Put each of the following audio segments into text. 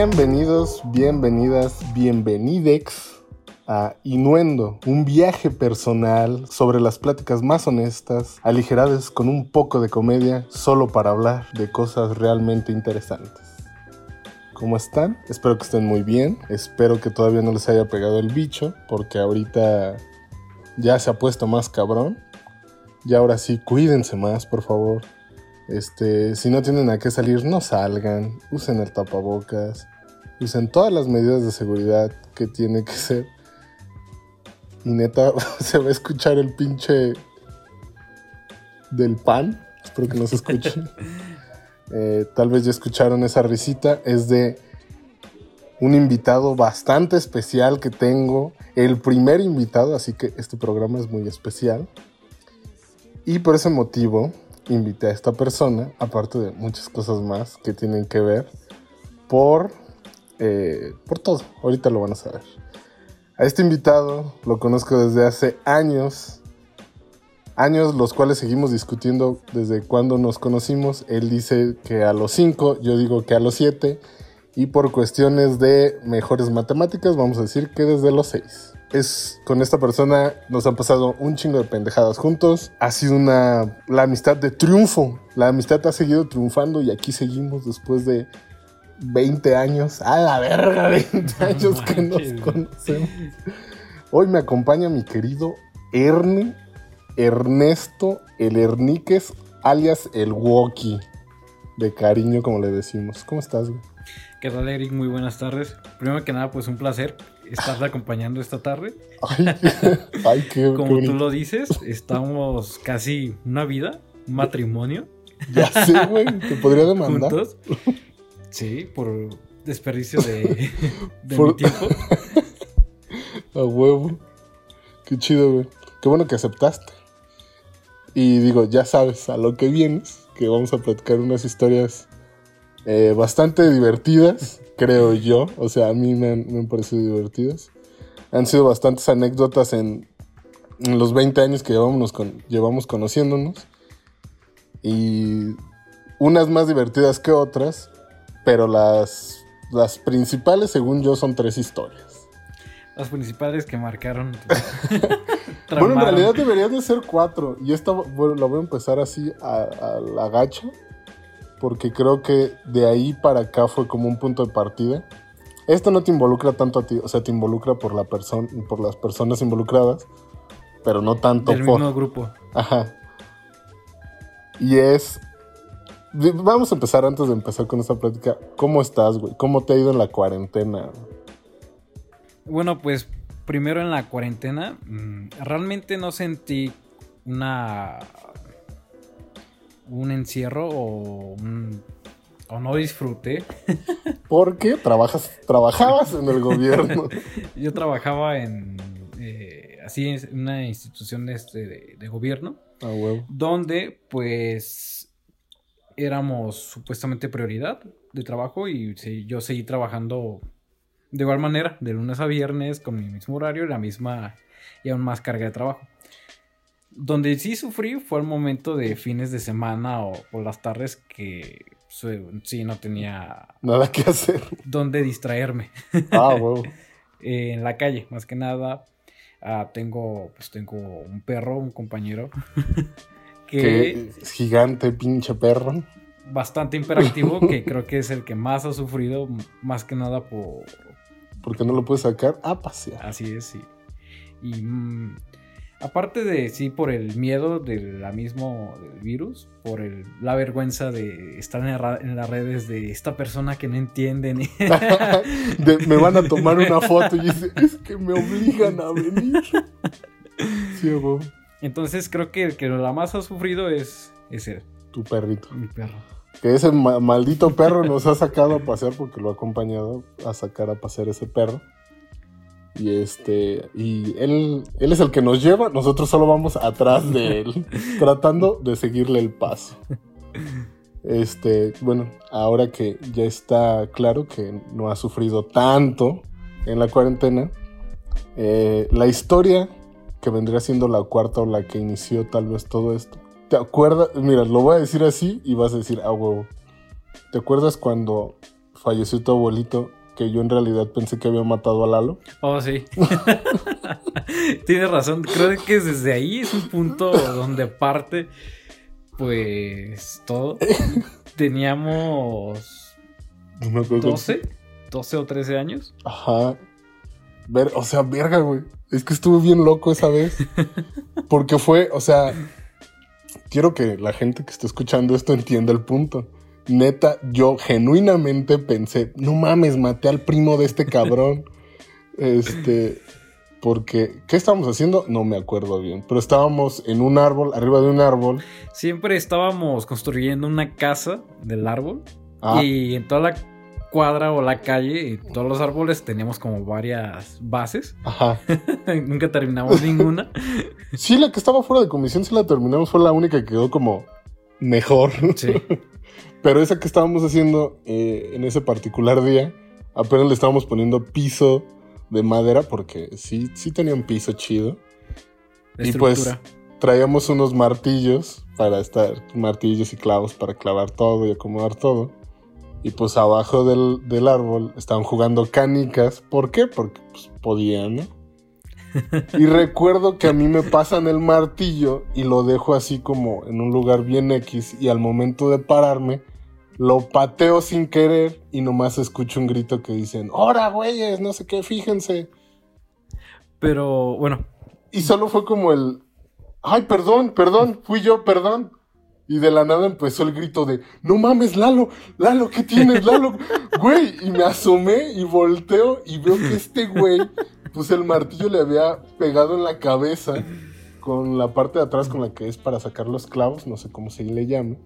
Bienvenidos, bienvenidas, bienvenidex a Inuendo, un viaje personal sobre las pláticas más honestas, aligeradas con un poco de comedia, solo para hablar de cosas realmente interesantes. ¿Cómo están? Espero que estén muy bien. Espero que todavía no les haya pegado el bicho, porque ahorita ya se ha puesto más cabrón. Y ahora sí, cuídense más, por favor. Este, si no tienen a qué salir, no salgan. Usen el tapabocas. Usen todas las medidas de seguridad que tiene que ser. Y neta, se va a escuchar el pinche del pan. Espero que no se escuche. Eh, tal vez ya escucharon esa risita. Es de un invitado bastante especial que tengo. El primer invitado, así que este programa es muy especial. Y por ese motivo invité a esta persona, aparte de muchas cosas más que tienen que ver, por, eh, por todo. Ahorita lo van a saber. A este invitado lo conozco desde hace años, años los cuales seguimos discutiendo desde cuando nos conocimos. Él dice que a los 5, yo digo que a los 7, y por cuestiones de mejores matemáticas vamos a decir que desde los 6 es con esta persona nos han pasado un chingo de pendejadas juntos. Ha sido una la amistad de triunfo. La amistad ha seguido triunfando y aquí seguimos después de 20 años. A la verga, 20 años que nos conocemos. Hoy me acompaña mi querido Erne Ernesto el Erniques, alias el Woki. De cariño, como le decimos. ¿Cómo estás, güey? ¿Qué tal, Eric? Muy buenas tardes. Primero que nada, pues un placer estarte acompañando esta tarde. Ay, qué, Como tú lo dices, estamos casi una vida, un matrimonio. Ya sé, güey, te podría demandar. Juntos. Sí, por desperdicio de, mi tiempo. A huevo. Qué chido, güey. Qué bueno que aceptaste. Y digo, ya sabes a lo que vienes, que vamos a platicar unas historias eh, bastante divertidas creo yo. O sea, a mí me han, parecido divertidas. Han sido bastantes anécdotas en, los 20 años que llevamos, con, llevamos conociéndonos. Y unas más divertidas que otras, pero las, las principales, según yo, son tres historias. Las principales que marcaron. bueno, en realidad deberían de ser cuatro. Y esta, bueno, la voy a empezar así a, a la gacha porque creo que de ahí para acá fue como un punto de partida. Esto no te involucra tanto a ti, o sea, te involucra por la persona, por las personas involucradas, pero no tanto Del mismo grupo. Ajá. Y es Vamos a empezar antes de empezar con esta plática. ¿Cómo estás, güey? ¿Cómo te ha ido en la cuarentena? Bueno, pues primero en la cuarentena, mm, realmente no sentí una un encierro o, o no disfruté. Porque trabajas, trabajabas en el gobierno. Yo trabajaba en eh, así en una institución de, este, de, gobierno. Ah, donde pues éramos supuestamente prioridad de trabajo y yo seguí trabajando de igual manera, de lunes a viernes, con mi mismo horario y la misma y aún más carga de trabajo. Donde sí sufrí fue el momento de fines de semana o las tardes que sí no tenía nada que hacer. Donde distraerme. Ah, wow. en la calle, más que nada. Ah, tengo, pues tengo un perro, un compañero. que es gigante, pinche perro. Bastante imperactivo, que creo que es el que más ha sufrido, más que nada por. Porque no lo puedes sacar a pasear. Así es, sí. Y mm, Aparte de sí por el miedo de la mismo del virus, por el, la vergüenza de estar en, las redes de esta persona que no entienden. me van a tomar una foto y dice, es que me obligan a venir. Sí, Entonces creo que el que la más ha sufrido es ese. Tu perrito. Mi perro. Que ese maldito perro nos ha sacado a pasear porque lo ha acompañado a sacar a pasear ese perro. Y este, y él, él es el que nos lleva, nosotros solo vamos atrás de él, tratando de seguirle el paso. Este, bueno, ahora que ya está claro que no ha sufrido tanto en la cuarentena, eh, la historia que vendría siendo la cuarta o la que inició tal vez todo esto. ¿Te acuerdas? Mira, lo voy a decir así y vas a decir, ah, huevo. ¿Te acuerdas cuando falleció tu abuelito, que yo en realidad pensé que había matado a Lalo. Oh, sí. Tienes razón. Creo que desde ahí es un punto donde parte, pues, todo. Teníamos No me acuerdo. 12, 12 o 13 años. Ajá. Ver, o sea, verga, güey. Es que estuve bien loco esa vez. Porque fue, o sea, quiero que la gente que está escuchando esto entienda el punto. Neta, yo genuinamente pensé, no mames, maté al primo de este cabrón. este, porque, ¿qué estábamos haciendo? No me acuerdo bien. Pero estábamos en un árbol, arriba de un árbol. Siempre estábamos construyendo una casa del árbol. Ah, Y en toda la cuadra o la calle, y todos los árboles teníamos como varias bases. ajá. Nunca terminamos ninguna. Sí, la que estaba fuera de comisión, sí la terminamos, fue la única que quedó como mejor. Sí. Pero esa que estábamos haciendo eh, en ese particular día, apenas le estábamos poniendo piso de madera, porque sí, sí tenía un piso chido. Y pues traíamos unos martillos para estar, martillos y clavos para clavar todo y acomodar todo. Y pues abajo del, del árbol estaban jugando canicas. ¿Por qué? Porque pues podían, ¿no? Y recuerdo que a mí me pasan el martillo y lo dejo así como en un lugar bien X y al momento de pararme lo pateo sin querer y nomás escucho un grito que dicen, ¡Hora, güeyes! No sé qué, fíjense. Pero bueno, Y solo fue como el, ¡ay, perdón, perdón! Fui yo, perdón. Y de la nada empezó el grito de, ¡no mames, Lalo! ¡Lalo, ¿qué tienes, Lalo! Güey, y me asomé y volteo y veo que este güey, pues el martillo le había pegado en la cabeza con la parte de atrás con la que es para sacar los clavos, no sé cómo se le llame.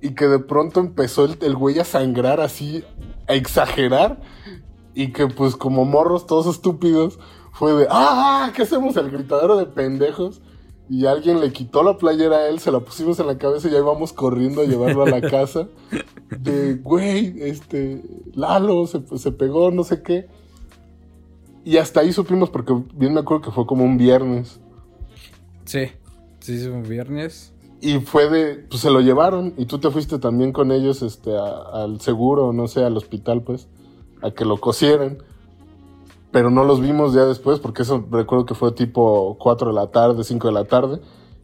Y que de pronto empezó el, el güey a sangrar así, a exagerar. Y que pues como morros todos estúpidos, fue de, ¡ah! ¿Qué hacemos? El gritadero de pendejos. Y alguien le quitó la playera a él, se la pusimos en la cabeza y ahí vamos corriendo a llevarlo a la casa. De, güey, este, Lalo se, se pegó, no sé qué. Y hasta ahí supimos, porque bien me acuerdo que fue como un viernes. sí. Sí, un viernes. Y fue de, pues se lo llevaron y tú te fuiste también con ellos este, a- al seguro, no sé, al hospital, pues, a que lo cosieran. Pero no los vimos ya después, porque eso recuerdo que fue tipo 4 de la tarde, 5 de la tarde.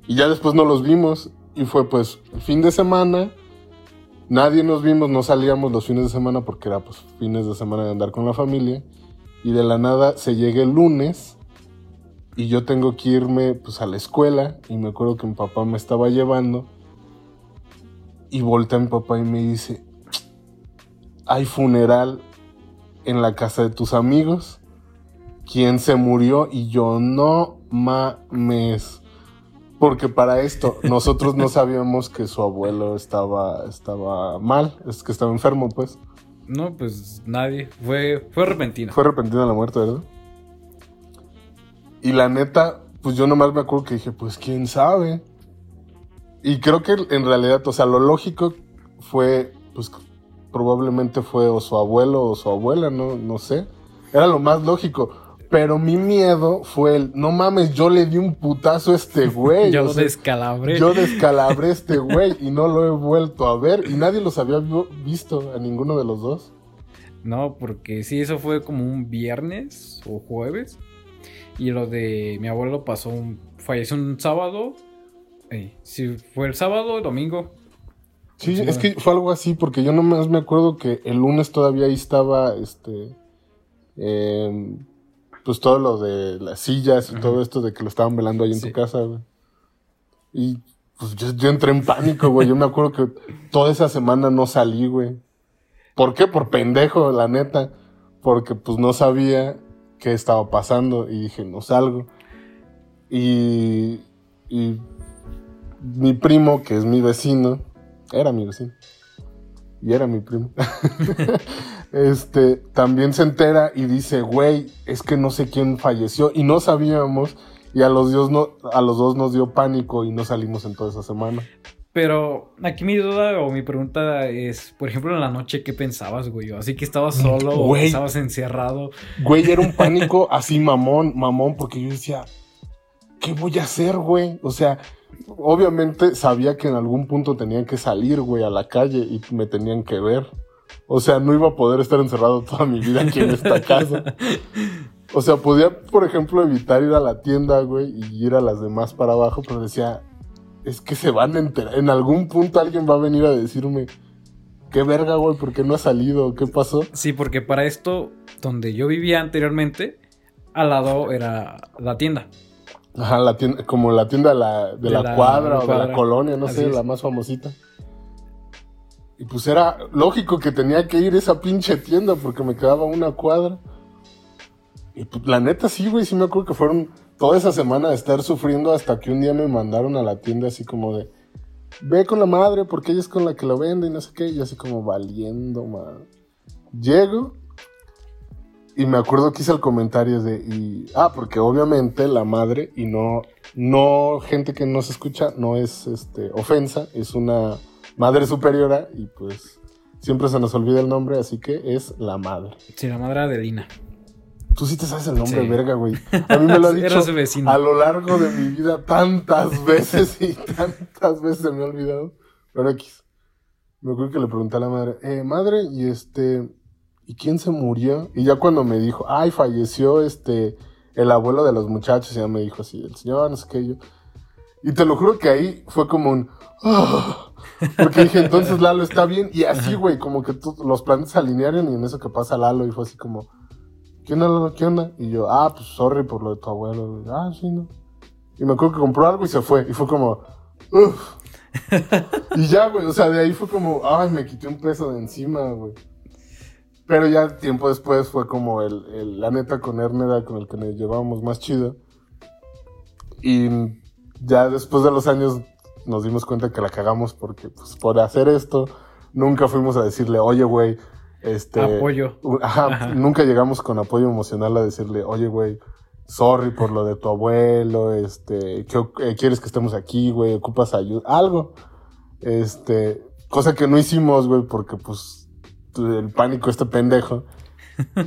Y ya después no los vimos. Y fue pues fin de semana. Nadie nos vimos, no salíamos los fines de semana porque era pues fines de semana de andar con la familia. Y de la nada se llega el lunes y yo tengo que irme pues a la escuela y me acuerdo que mi papá me estaba llevando y voltea mi papá y me dice, hay funeral en la casa de tus amigos, ¿quién se murió? Y yo no mames. Porque para esto nosotros no sabíamos que su abuelo estaba, estaba mal, es que estaba enfermo pues. No, pues nadie. Fue, fue repentino. Fue repentina la muerte, ¿verdad? Y la neta, pues yo nomás me acuerdo que dije, pues quién sabe. Y creo que en realidad, o sea, lo lógico fue, pues probablemente fue o su abuelo o su abuela, no, no sé. Era lo más lógico. Pero mi miedo fue el, no mames, yo le di un putazo a este güey. Yo o lo sea, descalabré. yo descalabré a este güey y no lo he vuelto a ver. Y nadie los había vi- visto a ninguno de los dos. No, porque sí, eso fue como un viernes o jueves. Y lo de mi abuelo pasó un. falleció un sábado. Eh, sí, fue el sábado o domingo. Sí, Sí, es que fue algo así, porque yo nomás me acuerdo que el lunes todavía ahí estaba, este, em, pues todo lo de las sillas y Ajá. todo esto de que lo estaban velando ahí en Sí. tu casa, güey. Y pues yo, yo entré en pánico, güey. Yo me acuerdo que toda esa semana no salí, güey. ¿Por qué? Por pendejo, la neta. Porque pues no sabía qué estaba pasando y dije, no salgo. Y, y mi primo, que es mi vecino, era mi vecino. Y era mi primo. este, también se entera y dice, güey, es que no sé quién falleció. Y no sabíamos. Y a los, dos no, a los dos nos dio pánico y no salimos en toda esa semana. Pero aquí mi duda o mi pregunta es: por ejemplo, en la noche, ¿qué pensabas, güey? Así que estabas solo o estabas encerrado. Güey, era un pánico así mamón, mamón, porque yo decía, ¿qué voy a hacer, güey? O sea, obviamente sabía que en algún punto tenían que salir, güey, a la calle y me tenían que ver. O sea, no iba a poder estar encerrado toda mi vida aquí en esta casa. O sea, podía, por ejemplo, evitar ir a la tienda, güey, y ir a las demás para abajo, pero decía, es que se van a enterar. En algún punto alguien va a venir a decirme, ¿qué verga, güey? ¿Por qué no ha salido? ¿Qué pasó? Sí, porque para esto, donde yo vivía anteriormente, al lado era la tienda. Ajá, la tienda, como la tienda de la, de la, cuadra o de la colonia, no sé, la más famosita. Y pues era lógico que tenía que ir a esa pinche tienda porque me quedaba una cuadra. Y pues la neta sí, güey, sí me acuerdo que fueron toda esa semana de estar sufriendo hasta que un día me mandaron a la tienda así como de, ve con la madre porque ella es con la que lo vende y no sé qué, y así como valiendo, man. Llego y me acuerdo que hice el comentario de, y, ah, porque obviamente la madre, y no, no, gente que no se escucha, no es este, ofensa, es una madre superiora y pues siempre se nos olvida el nombre, así que es la madre. Sí, la madre de Lina. Tú sí te sabes el nombre, verga, güey. A mí me lo ha dicho a lo largo de mi vida tantas veces y tantas veces se me ha olvidado. Pero X. Me acuerdo que le pregunté a la madre, eh, madre, y este, ¿y quién se murió? Y ya cuando me dijo, ay, falleció este, el abuelo de los muchachos, ya me dijo así, el señor, no sé qué, yo. Y te lo juro que ahí fue como un, ah", porque dije, entonces Lalo está bien. Y así, güey, como que los planetas se alinearon y en eso que pasa Lalo y fue así como, ¿qué onda, Lalo? ¿Qué onda? Y yo, ah, pues sorry por lo de tu abuelo. Ah, sí, no. Y me acuerdo que compró algo y se fue. Y fue como, uff. y ya, güey, o sea, de ahí fue como, ay, me quité un peso de encima, güey. Pero ya tiempo después fue como el, la neta con Erneda con el que nos llevábamos más chido. Y ya después de los años nos dimos cuenta que la cagamos porque pues por hacer esto nunca fuimos a decirle, oye, güey, este... Apoyo. Ajá, nunca llegamos con apoyo emocional a decirle, oye, güey, sorry por lo de tu abuelo, este, eh, ¿quieres que estemos aquí, güey? ¿Ocupas ayuda? Algo. Este, cosa que no hicimos, güey, porque pues el pánico este pendejo.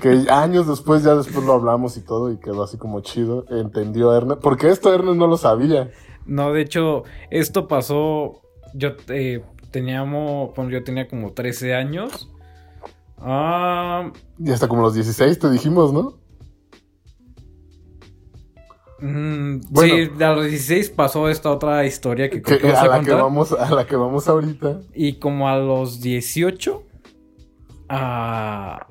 Que años después, ya después lo hablamos y todo, y quedó así como chido. Entendió Ernest. Porque esto Ernest no lo sabía. No, de hecho, esto pasó. Yo eh, teníamos. yo tenía como 13 años. Ah. Y hasta como los 16 te dijimos, ¿no? Mm, sí, a los 16 pasó esta otra historia que, a, la que vamos a la que vamos ahorita. Y como a los 18 Ah,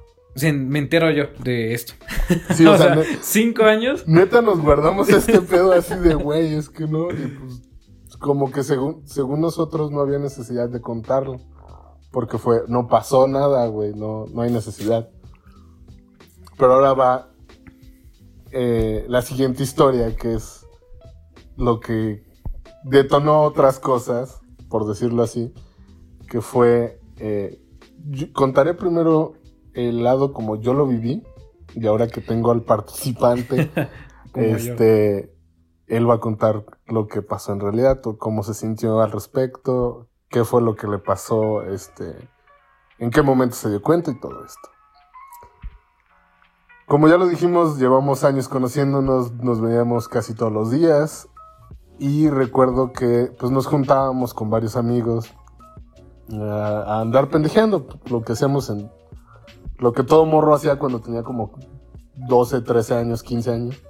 me entero yo de esto. Sí, o, sea, cinco años. Neta nos guardamos este pedo así de güey, es que no. Y pues, como que según, según nosotros no había necesidad de contarlo. Porque fue, no pasó nada, güey, no, no hay necesidad. Pero ahora va eh, la siguiente historia, que es lo que detonó otras cosas, por decirlo así, que fue eh, contaré primero el lado como yo lo viví y ahora que tengo al participante, este, él va a contar lo que pasó en realidad, cómo se sintió al respecto, qué fue lo que le pasó, este, en qué momento se dio cuenta y todo esto. Como ya lo dijimos, llevamos años conociéndonos, nos veíamos casi todos los días y recuerdo que pues nos juntábamos con varios amigos a, andar pendejeando, lo que hacemos en. Lo que todo morro hacía cuando tenía como 12, 13 años, 15 años.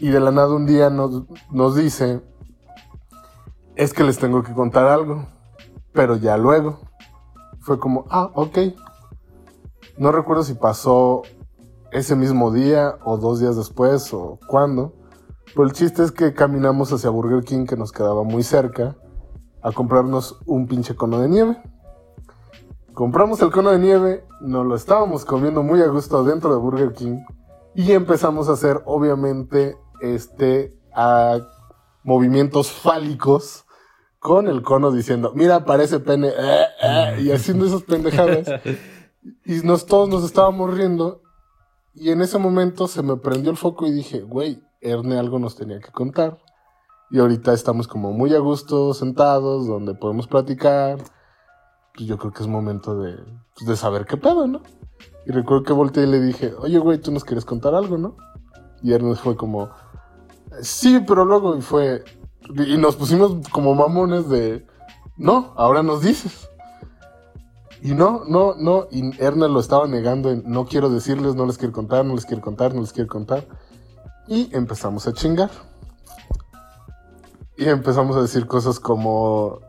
Y de la nada un día nos, nos dice: Es que les tengo que contar algo, pero ya luego. Fue como, ah, ok. No recuerdo si pasó ese mismo día o dos días después o cuándo. Pero el chiste es que caminamos hacia Burger King que nos quedaba muy cerca a comprarnos un pinche cono de nieve. Compramos el cono de nieve, nos lo estábamos comiendo muy a gusto dentro de Burger King y empezamos a hacer obviamente este a movimientos fálicos con el cono diciendo, mira, parece pene, eh, eh", y haciendo esas pendejadas. Y nos, todos nos estábamos riendo. Y en ese momento se me prendió el foco y dije, güey, Erne algo nos tenía que contar. Y ahorita estamos como muy a gusto, sentados, donde podemos platicar. Yo creo que es momento de, pues de saber qué pedo, ¿no? Y recuerdo que volteé y le dije, oye, güey, tú nos quieres contar algo, ¿no? Y Ernest fue como, sí, pero luego, y fue, y nos pusimos como mamones de, no, ahora nos dices. Y no, no, no, y Erne lo estaba negando en no quiero decirles, no les quiero contar, no les quiero contar, no les quiero contar. Y empezamos a chingar. Y empezamos a decir cosas como...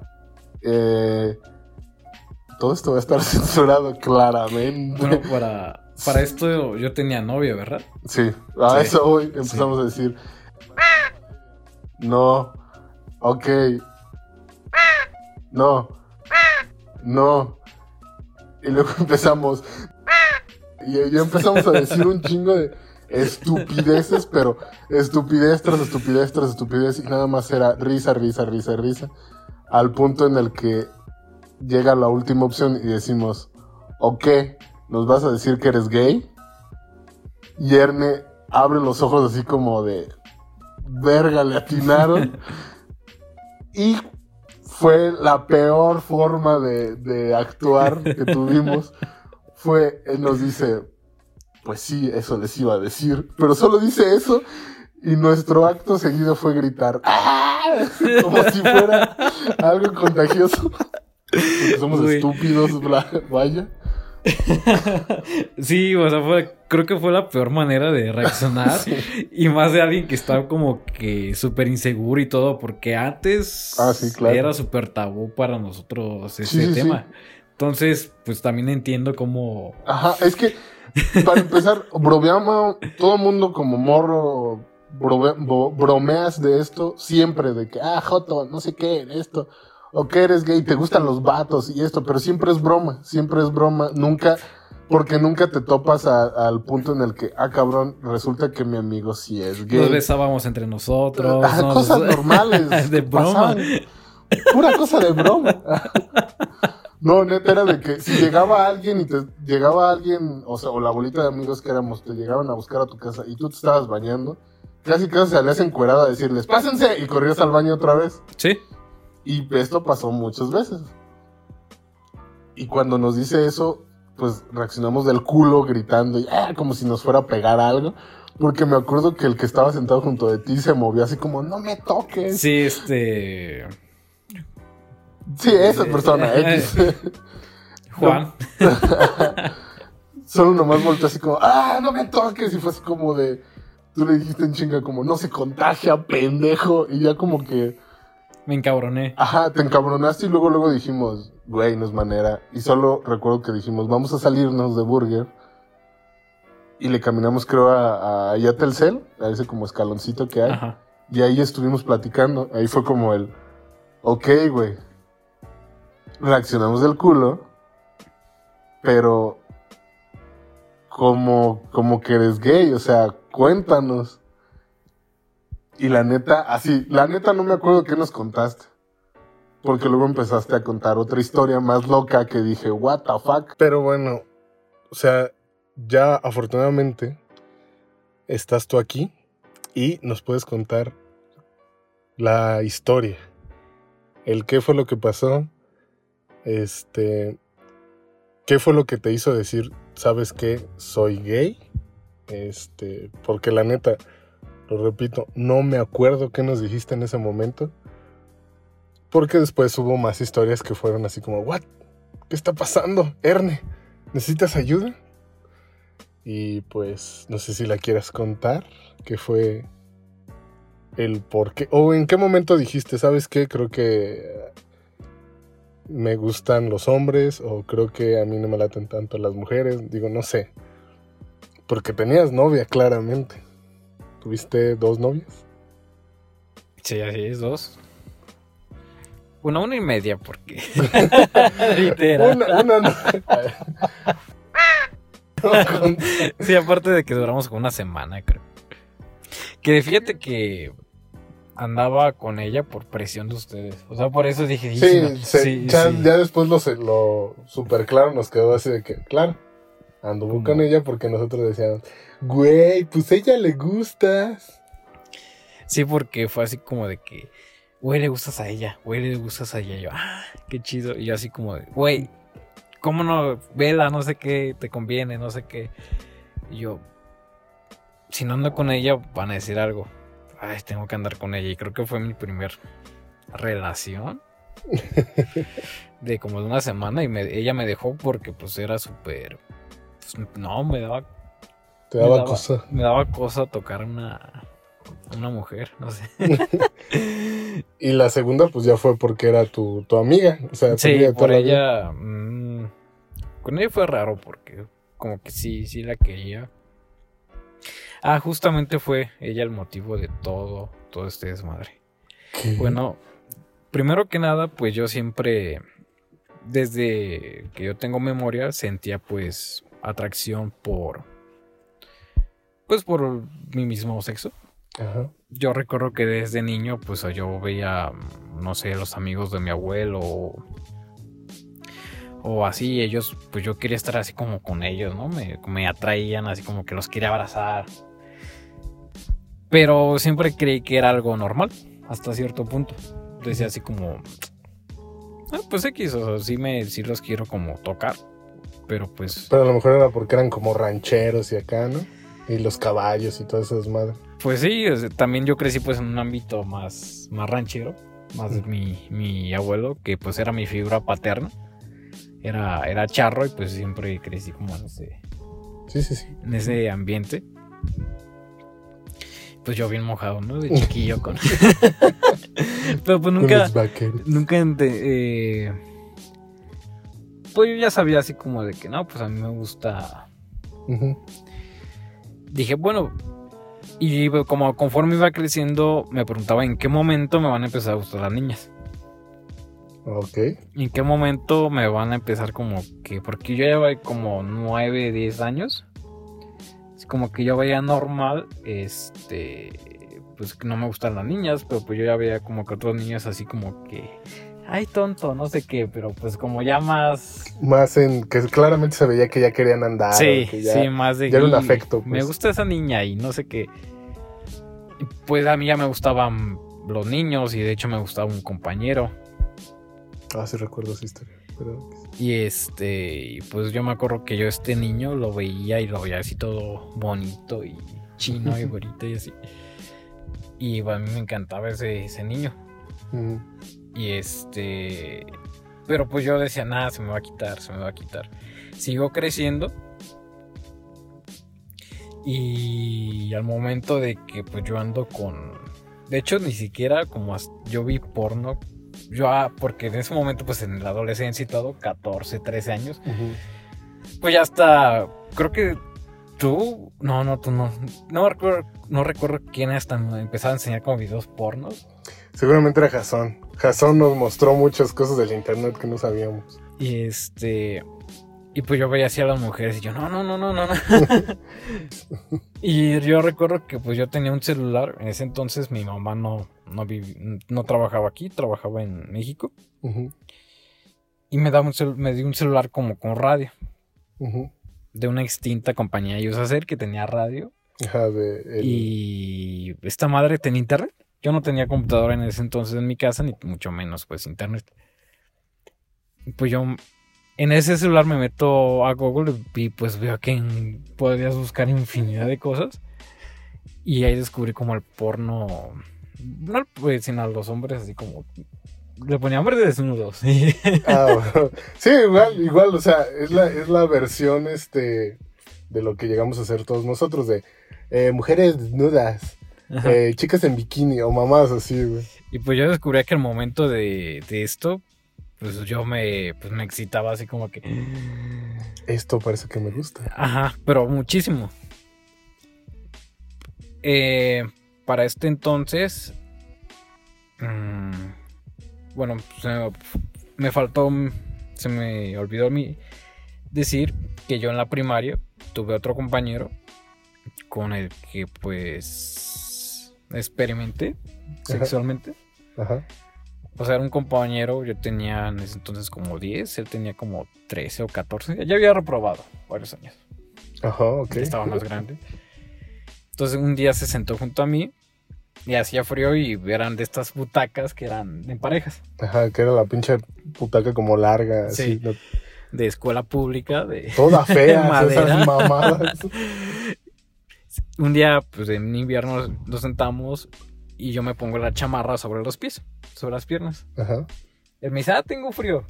eh, todo esto va a estar censurado claramente. Bueno, para, para esto yo tenía novia, ¿verdad? Sí, a Sí. eso hoy empezamos a decir. No, ok. No, no. Y luego empezamos. Y ya empezamos a decir un chingo de estupideces, pero estupidez tras estupidez tras estupidez. Y nada más era risa, risa, risa, risa. Al punto en el que llega la última opción y decimos: Ok, ¿nos vas a decir que eres gay? Y Erne abre los ojos así como de verga, le atinaron. y fue la peor forma de, de actuar que tuvimos. Fue, él nos dice, pues sí, eso les iba a decir. Pero solo dice eso. Y nuestro acto seguido fue gritar, ¡Ah! como si fuera algo contagioso. Porque somos estúpidos, vaya. Sí, o sea, fue, creo que fue la peor manera de reaccionar. Y más de alguien que estaba como que súper inseguro y todo, porque antes Ah, sí, claro. era súper tabú para nosotros ese sí. tema. Entonces, pues también entiendo cómo... Ajá, es que para empezar, bromeamos, todo el mundo como morro, brome- bo- bromeas de esto siempre, de que, ah, Joto, no sé qué, esto, o que eres gay, te gustan los vatos y esto, pero siempre es broma, siempre es broma, nunca, porque nunca te topas a- al punto en el que, ah, cabrón, resulta que mi amigo sí es Nos gay. besábamos entre nosotros. Ah, nos- cosas normales. de broma. pasaban. Pura cosa de broma. No, neta era de que si llegaba alguien y te llegaba alguien, o sea, o la bolita de amigos que éramos, te llegaban a buscar a tu casa y tú te estabas bañando, casi casi salías encuerada a decirles, pásense, y corrías al baño otra vez. Sí. Y esto pasó muchas veces. Y cuando nos dice eso, pues reaccionamos del culo gritando, y, ah, como si nos fuera a pegar algo. Porque me acuerdo que el que estaba sentado junto de ti se movió así como, no me toques. Sí, este... Sí, esa persona X. Juan. Solo nomás volteó así como, ah, no me toques. Y fue así como de, tú le dijiste en chinga como, no se contagia, pendejo. Y ya como que, Me encabroné. ajá, te encabronaste y luego, luego dijimos, güey, no es manera. Y solo recuerdo que dijimos, vamos a salirnos de Burger. Y le caminamos, creo, a, a Telcel, a ese como escaloncito que hay. Ajá. Y ahí estuvimos platicando. Ahí fue como el, ok, güey. Reaccionamos del culo. Pero, como, como que eres gay, o sea, cuéntanos. Y la neta, así, la neta no me acuerdo qué nos contaste. Porque luego empezaste a contar otra historia más loca que dije, what the fuck. Pero bueno, o sea, ya afortunadamente estás tú aquí y nos puedes contar la historia. El qué fue lo que pasó. Este. ¿Qué fue lo que te hizo decir, sabes qué, soy gay? Este, porque la neta, lo repito, no me acuerdo qué nos dijiste en ese momento. Porque después hubo más historias que fueron así como, ¿what? ¿Qué está pasando? Erne, ¿necesitas ayuda? Y pues, no sé si la quieras contar, que fue el por qué, o en qué momento dijiste, ¿sabes qué? Creo que me gustan los hombres, o creo que a mí no me laten tanto las mujeres, digo, no sé. Porque tenías novia, claramente. ¿Tuviste dos novias? Sí, así es, dos. Una, una y media, porque. Literal. Una, una no. Sí, aparte de que duramos como una semana, creo. Que fíjate que andaba con ella por presión de ustedes. O sea, por eso dije, Sí, no, se- sí, ya, sí. ya después lo, lo super claro nos quedó así de que, claro, anduvo ¿Cómo? con ella porque nosotros decíamos, güey, pues a ella le gustas. Sí, porque fue así como de que, güey, le gustas a ella, güey, le gustas a ella. Yo, ah, qué chido. Y yo así como de, güey, ¿cómo no? Vela, no sé qué, te conviene, no sé qué. Y yo, si no ando con ella, van a decir algo. Ay, tengo que andar con ella. Y creo que fue mi primer relación. de como de una semana y ella me dejó porque pues era súper... Pues, no, me daba... Te daba, cosa. Me daba cosa tocar una, una mujer, no sé. y la segunda pues ya fue porque era tu, tu amiga. O sea, sí, por ella... Mmm, con ella fue raro porque como que sí, sí la quería. Ah, justamente fue ella el motivo de todo, todo este desmadre. Bueno, primero que nada, pues yo siempre, desde que yo tengo memoria, sentía pues atracción por, pues por mi mismo sexo. Ajá. Yo recuerdo que desde niño, pues yo veía, no sé, los amigos de mi abuelo o, así, ellos, pues yo quería estar así como con ellos, ¿no? Me, me atraían, así como que los quería abrazar. Pero siempre creí que era algo normal, hasta cierto punto. Decía así como, ah, pues X, o sea, sí, me, sí los quiero como tocar, pero pues... Pero a lo mejor era porque eran como rancheros y acá, ¿no? Y los caballos y todas esas madres. Pues sí, también yo crecí pues en un ámbito más, más ranchero, más mi, mi abuelo, que pues era mi figura paterna. Era, era charro y pues siempre crecí como en ese, sí, sí, sí. En ese ambiente. Pues yo bien mojado, ¿no? De chiquillo con... Pero pues nunca... Nunca... Eh... Pues yo ya sabía así como de que no, pues a mí me gusta... Dije, bueno, y como conforme iba creciendo, me preguntaba en qué momento me van a empezar a gustar las niñas. Ok. ¿En qué momento me van a empezar como que? Porque yo llevo como 9, 10 años. Es como que yo veía normal, este, pues que no me gustan las niñas, pero pues yo ya veía como que otros niños así como que, ay tonto, no sé qué, pero pues como ya más... Más en que claramente se veía que ya querían andar. Sí, sí, más de... Ya era un afecto. Me pues. gusta esa niña y no sé qué. Pues a mí ya me gustaban los niños y de hecho me gustaba un compañero. Ah, sí recuerdo esa historia. Y este, pues yo me acuerdo que yo este niño lo veía y lo veía así todo bonito y chino y bonito y así. Y a mí me encantaba ese, ese niño. Y este. Pero pues yo decía, nada, se me va a quitar, se me va a quitar. Sigo creciendo. Y al momento de que pues yo ando con... De hecho, ni siquiera como yo vi porno. Yo, ah, porque en ese momento, pues en la adolescencia y todo, 14, 13 años. Pues ya hasta, creo que tú, no, no, tú no. No recuerdo, no recuerdo quién hasta empezaba a enseñar como videos pornos. Seguramente era Jason. Jason nos mostró muchas cosas del internet que no sabíamos. Y este. Y pues yo veía así a las mujeres y yo, no, no, no, no, no. y yo recuerdo que pues yo tenía un celular. En ese entonces mi mamá no, no, no trabajaba aquí, trabajaba en México. Y me, daba un me dio un celular como con radio. De una extinta compañía Usacer que tenía radio. Ajá, de Y esta madre tenía internet. Yo no tenía computadora en ese entonces en mi casa, ni mucho menos pues internet. Pues yo en ese celular me meto a Google y pues veo que podrías buscar infinidad de cosas. Y ahí descubrí como el porno. No pues, sino a los hombres así como. Le ponía hombres desnudos. Ah, sí, igual, igual, o sea, es la, es la versión este de lo que llegamos a hacer todos nosotros, de eh, mujeres desnudas. Eh, chicas en bikini o mamás así, güey. Y pues yo descubrí que el momento de, esto, pues yo me, pues me excitaba así como que... Esto parece que me gusta. Ajá, pero muchísimo. Eh, para este entonces... Mm, bueno, me faltó... Se me olvidó mi decir que yo en la primaria tuve otro compañero con el que pues experimenté sexualmente. Ajá. O sea, era un compañero, yo tenía en ese entonces como 10, él tenía como 13 o 14. Ya había reprobado varios años. Ajá, ok. estaba más grande. Entonces un día se sentó junto a mí y hacía frío y eran de estas butacas que eran en parejas. Ajá, que era la pinche butaca como larga. Sí. Así, De escuela pública, de. Toda fea, esas mamadas. un día, pues en invierno nos sentamos y yo me pongo la chamarra sobre los pies, sobre las piernas. Ajá. Él me dice, ah, tengo frío.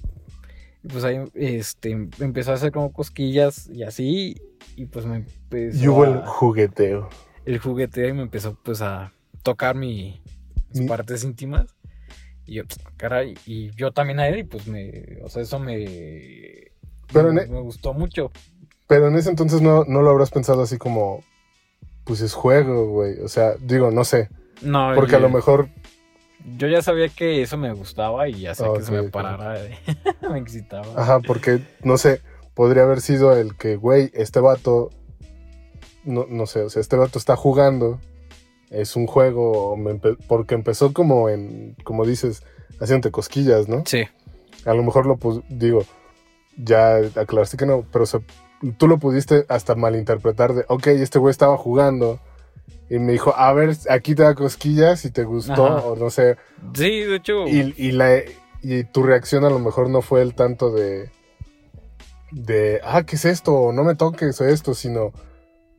Y pues ahí este, empezó a hacer como cosquillas y así. Y pues me empezó. Y hubo el jugueteo. el jugueteo y me empezó pues a tocar mi, mis Mi- partes íntimas. Y yo, caray, y yo también a él, y pues me, o sea, eso me, Pero me, ne- me gustó mucho. Pero en ese entonces no, no lo habrás pensado así como, pues es juego, güey. O sea, digo, no sé. No, Porque a lo mejor, Yo ya sabía que eso me gustaba y ya sé que se me parara, de- me excitaba. ajá, porque, no sé, podría haber sido el que, güey, este vato, no, no sé, o sea, este vato está jugando, es un juego, porque empezó como en, como dices, haciéndote cosquillas, ¿no? Sí, A lo mejor lo pus- digo, ya aclaraste que no, pero se- tú lo pudiste hasta malinterpretar de, ok, este güey estaba jugando y me dijo, a ver, aquí te da cosquillas si te gustó, Ajá. o no sé, sí, de hecho, y, y la, y tu reacción a lo mejor no fue el tanto de, de, ah, ¿qué es esto? O no me toques o esto, sino,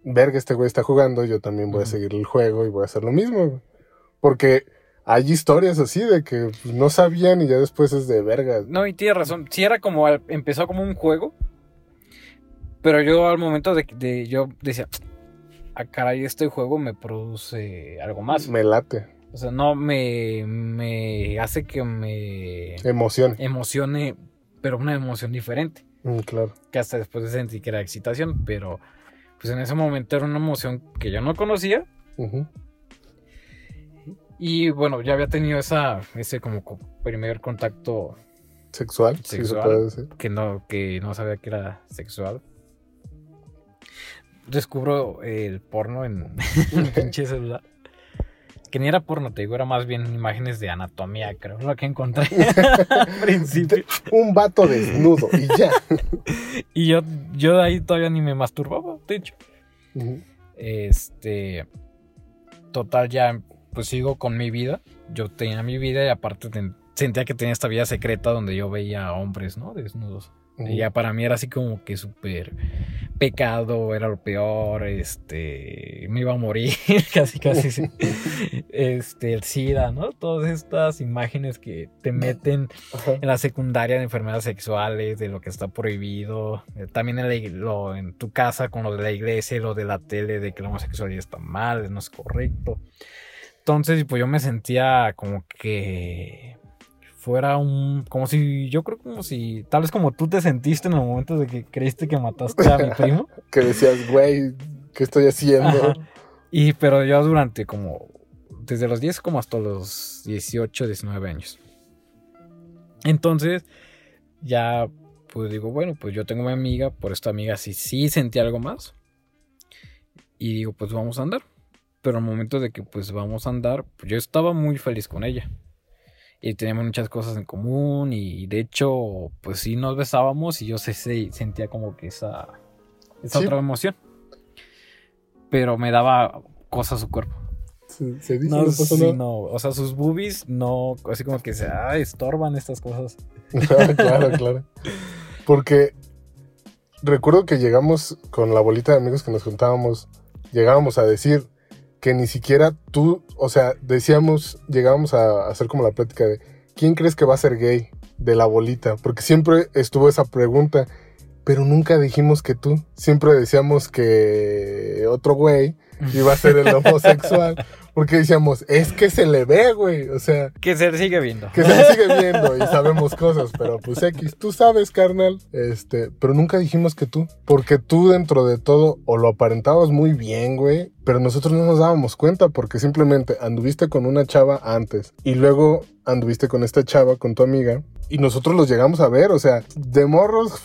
verga, este güey está jugando, yo también voy a seguir el juego y voy a hacer lo mismo. güey". Porque hay historias así de que pues, no sabían y ya después es de verga. no, y tienes razón, sí era como, al- empezó como un juego, pero yo al momento de, de yo decía, ah, caray, este juego me produce algo más. Me late. O sea, no me, me hace que me Emoción. emocione, pero una emoción diferente. Mm, claro. Que hasta después sentí que era excitación, pero pues en ese momento era una emoción que yo no conocía. Y bueno, ya había tenido esa, ese como co- primer contacto Sexual, se Sexual. puede decir. que no, que no sabía que era sexual. Descubro el porno en el pinche celular. Que ni era porno, te digo, era más bien imágenes de anatomía, creo, lo que encontré al principio. Un vato desnudo y ya. Y yo, yo de ahí todavía ni me masturbaba, de hecho. Este. Total, ya pues sigo con mi vida. Yo tenía mi vida y aparte ten- sentía que tenía esta vida secreta donde yo veía a hombres, ¿no? Desnudos. Ujú. Y ya para mí era así como que súper pecado, era lo peor, este, me iba a morir, casi casi, sí. este, el SIDA, ¿no? Todas estas imágenes que te meten Ajá. en la secundaria de enfermedades sexuales, de lo que está prohibido, eh, también en, la lo- en tu casa con lo de la iglesia lo de la tele, de que la homosexualidad está mal, no es correcto. Entonces, pues yo me sentía como que fuera un, como si, yo creo como si, tal vez como tú te sentiste en el momento de que creíste que mataste a mi primo. Que decías, güey, ¿qué estoy haciendo? Ajá. Y pero yo durante como desde los 10 como hasta los 18, 19 años. Entonces, ya pues digo, bueno, pues yo tengo mi amiga, por esta amiga sí sí sentí algo más. Y digo, pues vamos a andar. Pero al momento de que pues vamos a andar, pues yo estaba muy feliz con ella. Y teníamos muchas cosas en común y de hecho, pues sí nos besábamos y yo se, se- sentía como que esa, esa Sí. otra emoción. Pero me daba cosas su cuerpo. Se, se dice, No, sí, no, o sea, sus boobies no, así como que se ah, estorban estas cosas. claro, claro. Porque recuerdo que llegamos con la bolita de amigos que nos juntábamos, llegábamos a decir que ni siquiera tú, o sea, decíamos, llegábamos a hacer como la plática de ¿quién crees que va a ser gay de la bolita? Porque siempre estuvo esa pregunta, pero nunca dijimos que tú. Siempre decíamos que otro güey iba a ser el homosexual, porque decíamos, es que se le ve, güey, o sea, Que se sigue viendo. que se sigue viendo y sabemos cosas, pero pues X, tú sabes, carnal. Este, pero nunca dijimos que tú, porque tú dentro de todo o lo aparentabas muy bien, güey, pero nosotros no nos dábamos cuenta porque simplemente anduviste con una chava antes y luego anduviste con esta chava, con tu amiga, y nosotros los llegamos a ver, o sea, de morros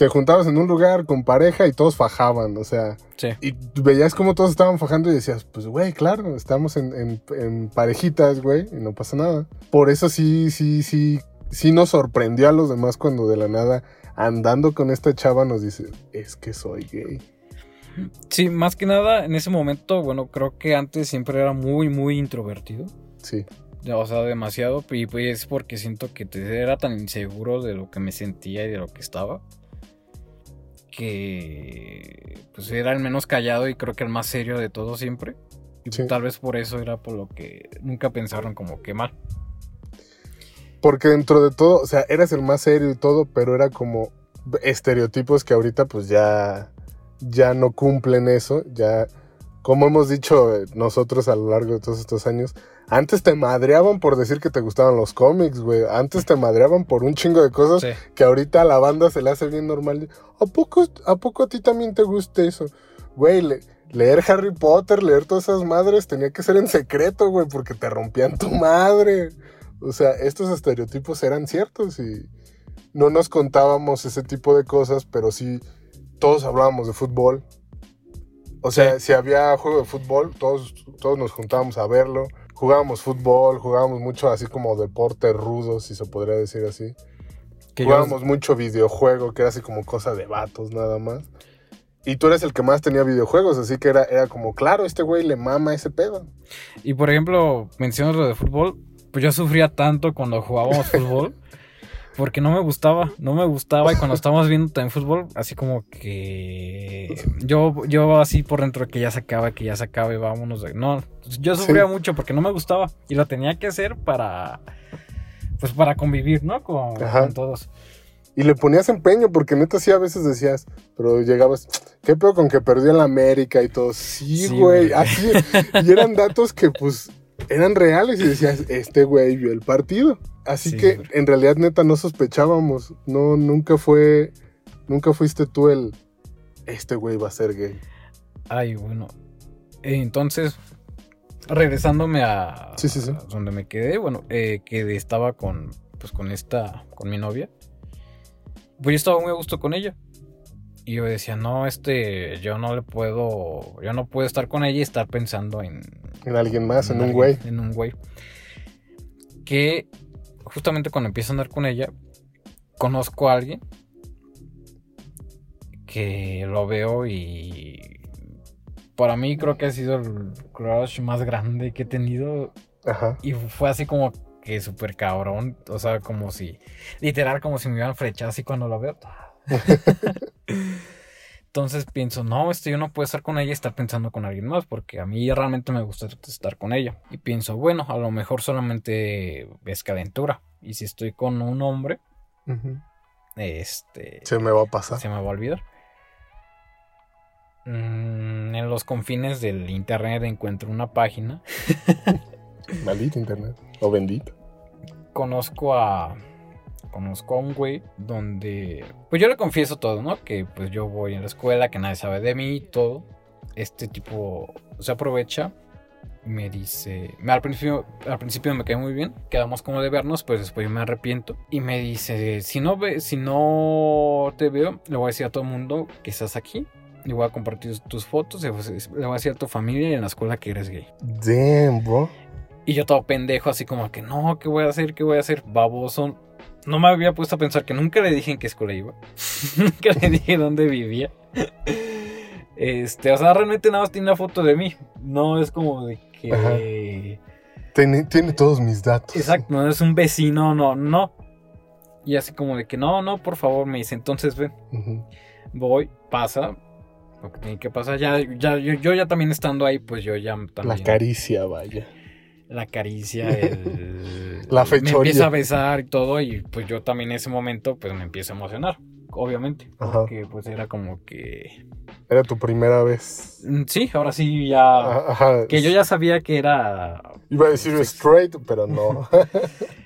te juntabas en un lugar con pareja y todos fajaban, o sea, Sí. y veías cómo todos estaban fajando y decías, pues, güey, claro, estamos en, en- en parejitas, güey, y no pasa nada. Por eso sí, sí, sí, sí nos sorprendió a los demás cuando de la nada, andando con esta chava, nos dice, es que soy gay. Sí, más que nada, en ese momento, bueno, creo que antes siempre era muy, muy introvertido. Sí, O sea, demasiado. Y pues porque siento que era tan inseguro de lo que me sentía y de lo que estaba. Que pues era el menos callado y creo que el más serio de todos siempre. Y Sí. tal vez por eso era por lo que nunca pensaron como que mal. Porque dentro de todo, o sea, eras el más serio y todo, pero era como estereotipos que ahorita pues ya, ya no cumplen eso, ya, como hemos dicho eh, nosotros a lo largo de todos estos años, antes te madreaban por decir que te gustaban los cómics, güey. Antes te madreaban por un chingo de cosas que ahorita a la banda se le hace bien normal. ¿A poco, ¿A poco a ti también te gusta eso? Güey, leer Harry Potter, leer todas esas madres, tenía que ser en secreto, güey, porque te rompían tu madre. O sea, estos estereotipos eran ciertos y no nos contábamos ese tipo de cosas, pero sí todos hablábamos de fútbol. O sea, si había juego de fútbol, todos, todos nos juntábamos a verlo jugábamos fútbol, jugábamos mucho así como deporte rudo, si se podría decir así. jugábamos mucho videojuego, que era así como cosa de vatos nada más. Y tú eres el que más tenía videojuegos, así que era, era como, claro, este güey le mama ese pedo. Y por ejemplo, mencionas lo de fútbol, pues yo sufría tanto cuando jugábamos fútbol porque no me gustaba, no me gustaba y cuando estábamos viendo también fútbol, así como que yo, yo así por dentro que ya se acaba, que ya se acaba y vámonos. No, yo sufría mucho porque no me gustaba y lo tenía que hacer para, pues para convivir, ¿no? Con, todos. Y le ponías empeño, porque neta sí a veces decías, pero llegabas, ¿qué pedo con que perdió en la América y todo? Sí, güey, así. y eran datos que pues eran reales y decías, este güey vio el partido. Así que en realidad neta no sospechábamos, no, nunca fue, nunca fuiste tú el, este güey va a ser gay. Ay, bueno. Entonces, regresándome a, donde me quedé, bueno, eh, que estaba con, pues con esta, con mi novia. Pues yo estaba muy a gusto con ella. Y yo decía, no, este, yo no le puedo, yo no puedo estar con ella y estar pensando en... En alguien más, en, un güey. En un güey. Que justamente cuando empiezo a andar con ella, conozco a alguien que lo veo y para mí creo que ha sido el crush más grande que he tenido. Ajá. Y fue así como que súper cabrón. O sea, como si, literal, como si me hubieran flechado así cuando lo veo. Entonces pienso, no, este yo no puedo estar con ella y estar pensando con alguien más, porque a mí realmente me gusta estar con ella. Y pienso, bueno, a lo mejor solamente es calentura. Y si estoy con un hombre, este... Se me va a pasar. Se me va a olvidar. Mm, en los confines del internet encuentro una página. Maldito internet. O bendito. Conozco a conozco a un güey donde, pues yo le confieso todo, ¿no? Que pues yo voy en la escuela, que nadie sabe de mí, todo. Este tipo se aprovecha, me dice, al principio, al principio me quedé muy bien, quedamos como de vernos, pues después yo me arrepiento y me dice, si no ve, si no te veo, le voy a decir a todo el mundo que estás aquí. Y voy a compartir tus fotos, le voy a decir a tu familia y en la escuela que eres gay. Damn, bro. Y yo todo pendejo, así como que no, ¿qué voy a hacer? ¿Qué voy a hacer? Baboso no me había puesto a pensar que nunca le dije en qué escuela iba. nunca le dije dónde vivía. Este, o sea, realmente nada más tiene una foto de mí. No es como de que. Tiene, todos mis datos. Exacto, no es un vecino, no, no. Y así como de que no, no, por favor, me dice, entonces ven. Voy, pasa. Lo que tiene que pasar. Ya, ya, yo, ya también estando ahí, pues yo ya también. La caricia, vaya la caricia, el, la fechoría. Me empieza a besar y todo y pues yo también en ese momento pues me empiezo a emocionar, obviamente, porque pues era como que... Era tu primera vez. Mm, sí, ahora sí ya... Que yo ya sabía que era... Iba a decir straight, pero no.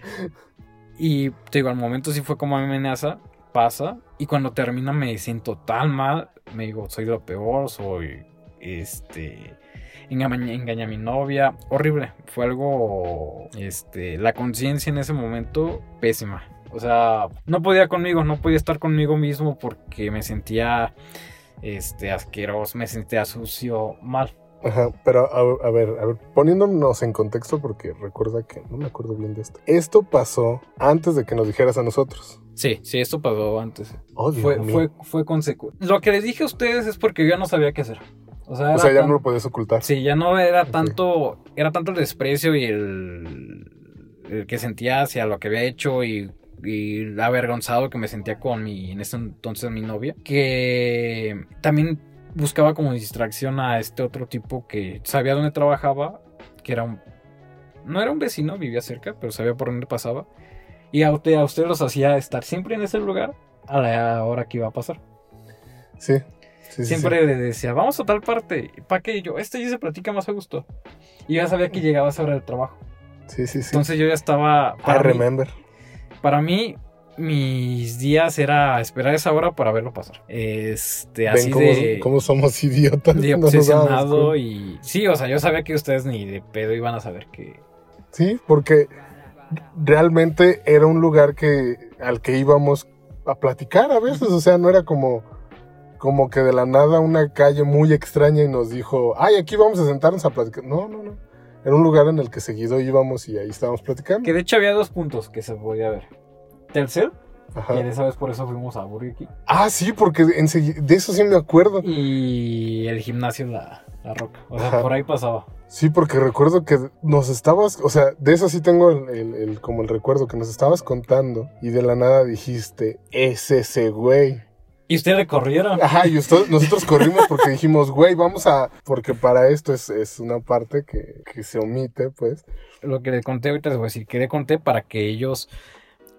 y te digo, al momento sí fue como amenaza, pasa, y cuando termina me siento tan mal, me digo, soy lo peor, soy este engañé, a mi novia, horrible, fue algo, este, la conciencia en ese momento pésima. O sea, no podía conmigo, no podía estar conmigo mismo porque me sentía, este, asqueroso, me sentía sucio, mal. Ajá, pero a, ver, a ver, poniéndonos en contexto porque recuerda que no me acuerdo bien de esto. Esto pasó antes de que nos dijeras a nosotros. Sí, sí, esto pasó antes. Oh, fue, fue, fue consecuencia. Lo que les dije a ustedes es porque yo ya no sabía qué hacer. O sea, ya no lo podías ocultar. Sí, ya no era tanto, era tanto el desprecio y el, el, que sentía hacia lo que había hecho y, y avergonzado que me sentía con mi, en ese entonces mi novia, que también buscaba como distracción a este otro tipo que sabía dónde trabajaba, que era un, no era un vecino, vivía cerca, pero sabía por dónde pasaba. Y a usted, a usted los hacía estar siempre en ese lugar a la hora que iba a pasar. Sí. Sí, siempre sí. le decía, vamos a tal parte. ¿Para qué? Y yo, este ya se platica más a gusto. Y ya sabía que llegaba esa hora del trabajo. Sí, sí, sí. Entonces yo ya estaba. I Para, mí, remember. para mí, mis días era esperar esa hora para verlo pasar. Este, así cómo, de. cómo somos idiotas. de obsesionado y. Sí, o sea, yo sabía que ustedes ni de pedo iban a saber que. Sí, porque realmente era un lugar que al que íbamos a platicar a veces, o sea, no era como como que de la nada una calle muy extraña y nos dijo, ay, aquí vamos a sentarnos a platicar. No, no, no. Era un lugar en el que seguido íbamos y ahí estábamos platicando. Que de hecho había dos puntos que se podía ver. Ajá. que de esa vez por eso fuimos a Burger King. Ah, sí, porque de eso sí me acuerdo. Y el gimnasio La, la Roca. O sea, Ajá. por ahí pasaba. Sí, porque recuerdo que nos estabas, o sea, de eso sí tengo el, el- el- como el recuerdo que nos estabas contando y de la nada dijiste, es ese güey. Y ustedes corrieron. Ajá, y usted- nosotros corrimos porque dijimos, güey, vamos a, porque para esto es, es una parte que, que se omite, pues. Lo que le conté ahorita les voy a decir, que le conté para que ellos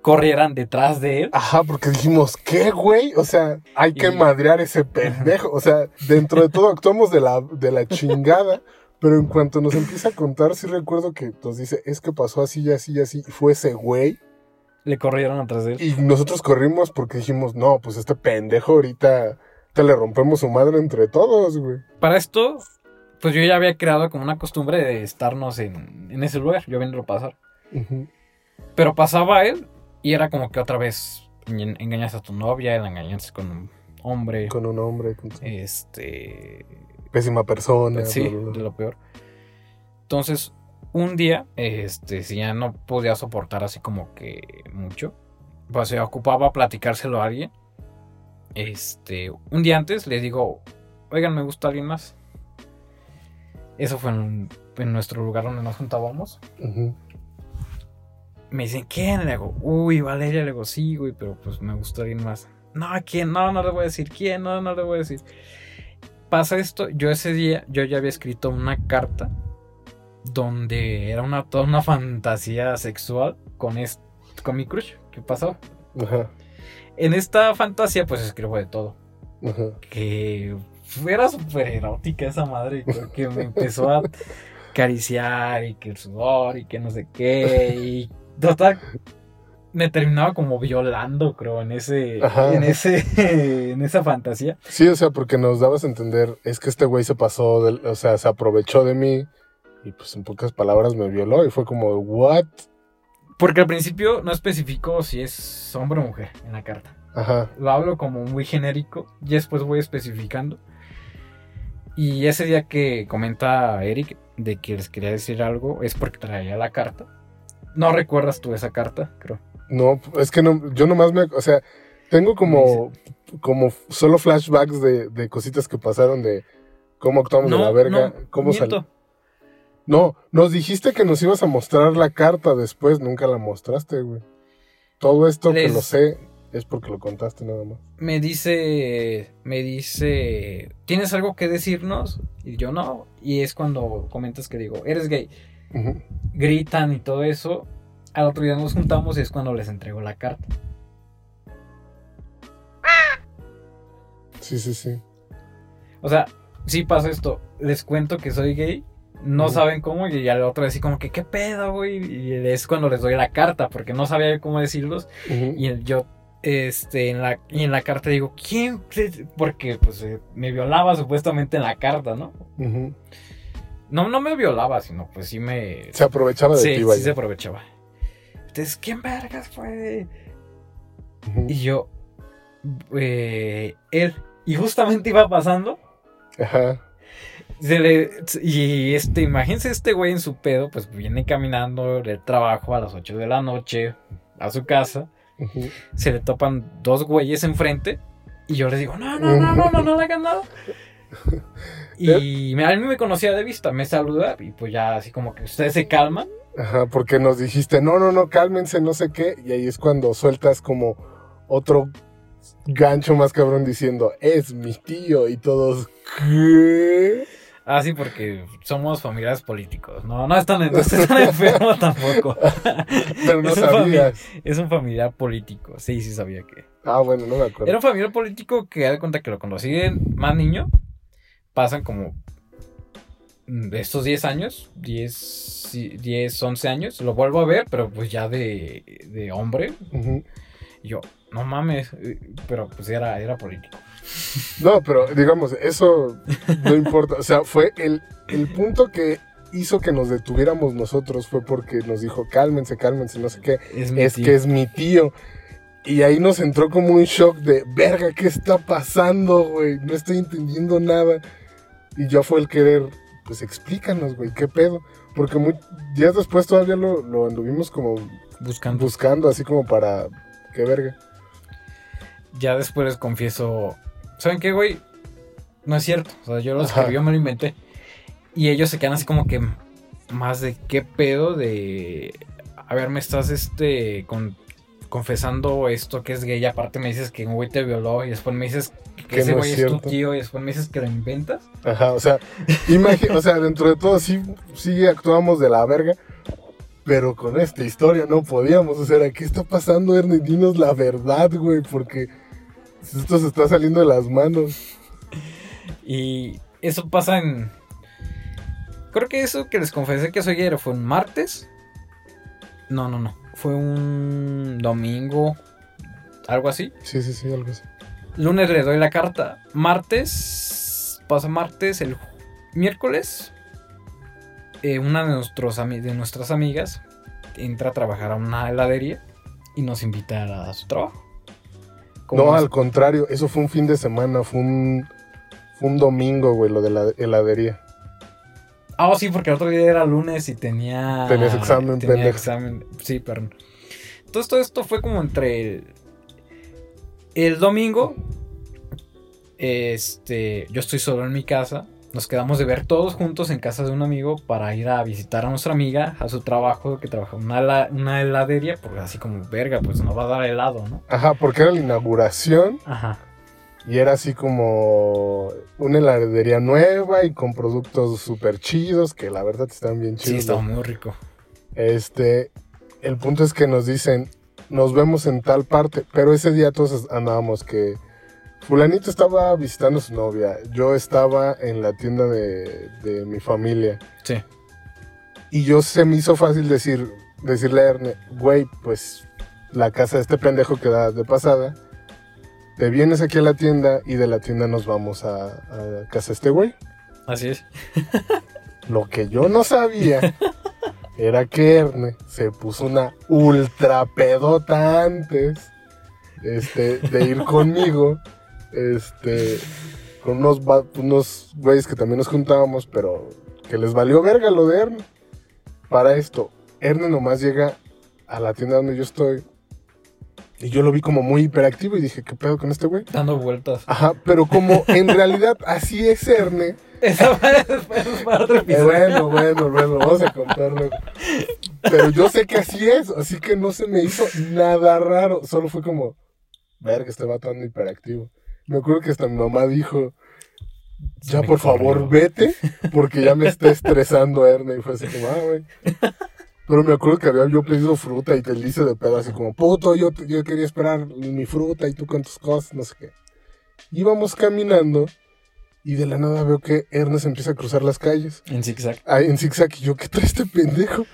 corrieran detrás de él. Ajá, porque dijimos, ¿qué, güey? O sea, hay que Y- madrear ese pendejo. O sea, dentro de todo actuamos de la, de la chingada. Pero en cuanto nos empieza a contar, sí recuerdo que nos dice, es que pasó así y así y así. Y fue ese güey. Le corrieron atrás de él. Y nosotros corrimos porque dijimos, no, pues este pendejo ahorita te le rompemos su madre entre todos, güey. Para esto, pues yo ya había creado como una costumbre de estarnos en, en ese lugar, yo viéndolo pasar. Pero pasaba él y era como que otra vez en- engañas a tu novia, la engañas con un hombre. Con un hombre, con Este. pésima persona. Sí, bla, bla, bla. de lo peor. Entonces, un día, este, si ya no podía soportar así como que mucho, pues se ocupaba platicárselo a alguien. Este, un día antes le digo, oigan, me gusta alguien más. Eso fue en, en nuestro lugar donde nos juntábamos. Ujú. Me dicen, ¿quién? Le digo, uy, Valeria, le digo, sí, güey, pero pues me gusta alguien más. No, ¿quién? No, no le voy a decir, ¿quién? No, no le voy a decir. Pasa esto, yo ese día, yo ya había escrito una carta donde era una, toda una fantasía sexual con, est- con mi crush. ¿Qué pasó? Ajá, En esta fantasía, pues escribo de todo. ajá. Que fuera súper erótica esa madre, que me empezó a acariciar y que el sudor y que no sé qué. Y total, me terminaba como violando, creo, en ese, Ajá. en ese, en esa fantasía. Sí, o sea, porque nos dabas a entender, es que este güey se pasó, del- o sea, se aprovechó de mí y pues en pocas palabras me violó y fue como, ¿what? Porque al principio no especifico si es hombre o mujer en la carta. Ajá, Lo hablo como muy genérico y después voy especificando. Y ese día que comenta Eric de que les quería decir algo es porque traía la carta. No recuerdas tú esa carta, creo. no, es que no, yo nomás me, o sea, tengo como, como solo flashbacks de, de cositas que pasaron de cómo actuamos de la verga, cómo sal-. No, nos dijiste que nos ibas a mostrar la carta después, nunca la mostraste, güey. Todo esto que lo sé es porque lo contaste nada más. Me dice, me dice, ¿tienes algo que decirnos? Y yo no. Y es cuando comentas que digo, eres gay. Gritan y todo eso. Al otro día nos juntamos y es cuando les entrego la carta. Sí, sí, sí. O sea, sí pasa esto. Les cuento que soy gay. No saben cómo. Y al otro así como que, ¿qué pedo, güey? Y es cuando les doy la carta. Porque no sabía cómo decirlos. Y yo, este, en la, y en la carta digo, ¿quién? Porque, pues, eh, me violaba supuestamente en la carta, ¿no? No, no me violaba, sino pues sí me... Se aprovechaba de sí, ti, sí vaya. se aprovechaba. Entonces, ¿quién vergas fue? Y yo, eh, él. Y justamente iba pasando. Ajá. Se le- y este, imagínense este güey en su pedo, pues viene caminando del trabajo a las 8 de la noche a su casa. Se le topan dos güeyes enfrente. Y yo les digo, no, no, no, no, no, no le hagan nada. Y me- a mí me conocía de vista, me saluda y pues ya así como que ustedes se calman. Ajá, porque nos dijiste, no, no, no, cálmense, no sé qué. Y ahí es cuando sueltas como otro gancho más cabrón diciendo, es mi tío. Y todos, ¿qué? Ah, sí, porque somos familiares políticos. No, no están, no están enfermos tampoco. Pero no es, un sabías. es un familiar político. Sí, sí sabía que. Ah, bueno, no me acuerdo. Era un familiar político que, de cuenta que lo conocí más niño. Pasan como. de estos 10 años, 10, sí, 10, 11 años, lo vuelvo a ver, pero pues ya de, de hombre. Y yo, no mames, eh, pero pues era, era político. No, pero digamos, eso no importa. O sea, fue el, el punto que hizo que nos detuviéramos nosotros fue porque nos dijo, cálmense, cálmense, no sé qué. Es, mi Es que es mi tío. Y ahí nos entró como un shock de, verga, ¿qué está pasando, güey? No estoy entendiendo nada. Y ya fue el querer, pues explícanos, güey, ¿qué pedo? Porque muy, días después todavía lo, lo anduvimos como buscando. buscando, así como para, ¿qué verga? ya después les confieso, ¿saben qué, güey? No es cierto. O sea, yo lo escribí, yo me lo inventé. Y ellos se quedan así como que más de qué pedo de... A ver, me estás este con- confesando esto que es gay. Aparte me dices que un güey te violó y después me dices que ese no güey es es tu tío y después me dices que lo inventas. Ajá, o sea, o sea, dentro de todo sí, sí actuamos de la verga, pero con esta historia no podíamos. O sea, ¿qué está pasando, Ernie? Dinos la verdad, güey, porque esto se está saliendo de las manos. Y eso pasa en... Creo que eso que les confesé que soy gay fue un martes. No, no, no. Fue un domingo. Algo así. Sí, sí, sí, algo así. Lunes le doy la carta. Martes. Pasa martes. El miércoles. eh, una de, nuestros de nuestras amigas entra a trabajar a una heladería. Y nos invita a su trabajo. No, al contrario, eso fue un fin de semana, fue un, fue un domingo, güey, lo de la heladería. Ah, sí, porque el otro día era lunes y tenía. Tenías examen, tenía pendejo. examen. Sí, perdón. Entonces todo esto fue como entre el, el domingo. Este. Yo estoy solo en mi casa. Nos quedamos de ver todos juntos en casa de un amigo para ir a visitar a nuestra amiga a su trabajo, que trabaja en una, una heladería, porque así como, verga, pues nos va a dar helado, ¿no? Ajá, porque era la inauguración Ajá. y era así como una heladería nueva y con productos súper chidos, que la verdad están bien Sí, chidos. estaba muy rico. Este, el punto es que nos dicen, nos vemos en tal parte, pero ese día todos andábamos que fulanito estaba visitando a su novia, yo estaba en la tienda de, de mi familia Sí. y yo se me hizo fácil decir, decirle a Erne, güey, pues la casa de este pendejo queda de pasada, te vienes aquí a la tienda y de la tienda nos vamos a, a casa de este güey. Así es. Lo que yo no sabía era que Erne se puso una ultra pedota antes este, de ir conmigo. Este, con unos, va- unos güeyes que también nos juntábamos, pero que les valió verga lo de Erne. Para esto, Erne nomás llega a la tienda donde yo estoy. Y yo lo vi como muy hiperactivo y dije, ¿qué pedo con este güey? Dando vueltas. Ajá, pero como en realidad así es Erne, Esa después para otro Eh, episodio. bueno, bueno, bueno, vamos a contarlo. Pero yo sé que así es, así que no se me hizo nada raro. Solo fue como, verga, este vato anda hiperactivo. Me acuerdo que hasta mi mamá dijo, ya por favor corrió. vete, porque ya me está estresando Erne. Y fue así como, ah, güey. Pero me acuerdo que había yo pedido fruta y te hice de pedo así como, puto, yo, yo quería esperar mi fruta y tú con tus cosas, no sé qué. Íbamos caminando y de la nada veo que Ernest empieza a cruzar las calles En zigzag. ahí en zigzag y yo, ¿qué trae este pendejo?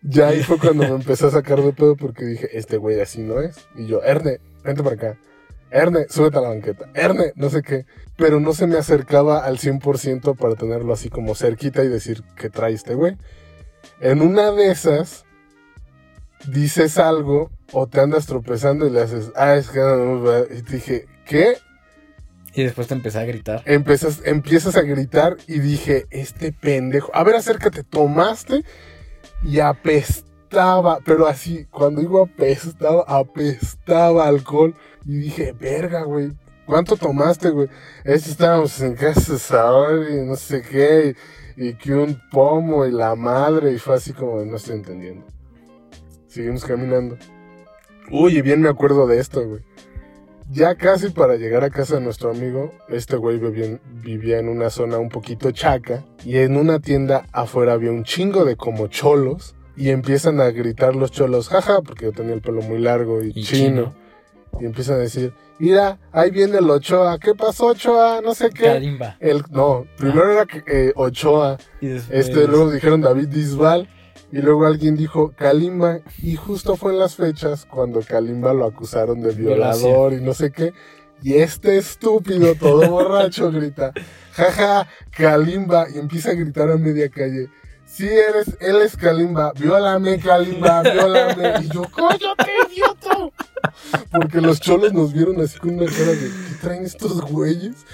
Ya ahí fue cuando me empecé a sacar de pedo porque dije, este güey así no es. Y yo, Erne, vente para acá. Erne, súbete a la banqueta. Erne, no sé qué. Pero no se me acercaba al 100% para tenerlo así como cerquita y decir, ¿qué trae este güey? En una de esas, dices algo o te andas tropezando y le haces, ah, es que... Y dije, ¿qué? Y después te empecé a gritar. Empiezas, empiezas a gritar y dije, este pendejo, a ver, acércate, tomaste y apestaba, pero así, cuando digo apestaba, apestaba alcohol y dije, verga, güey, ¿cuánto tomaste, güey? Es que estábamos en casa de Saori y no sé qué, y, y que un pomo y la madre, y fue así como, no estoy entendiendo. Seguimos caminando. Uy, y bien me acuerdo de esto, güey. Ya casi para llegar a casa de nuestro amigo, este güey vivía, vivía en una zona un poquito chaca y en una tienda afuera había un chingo de como cholos y empiezan a gritar los cholos, jaja, porque yo tenía el pelo muy largo y, Y chino. Y empiezan a decir, mira, ahí viene el Ochoa, ¿qué pasó Ochoa? No sé qué. El, no, primero era eh, Ochoa, Y después... este, luego dijeron David Bisbal y luego alguien dijo Kalimba y justo fue en las fechas cuando Kalimba lo acusaron de violador y no sé qué. Y este estúpido, todo borracho, grita, jaja, Kalimba, y empieza a gritar a media calle. Sí, eres, él es Kalimba, viólame, Kalimba, viólame. Y yo, ¡cállate, idiota! Porque los cholos nos vieron así con una cara de, ¿qué traen estos güeyes?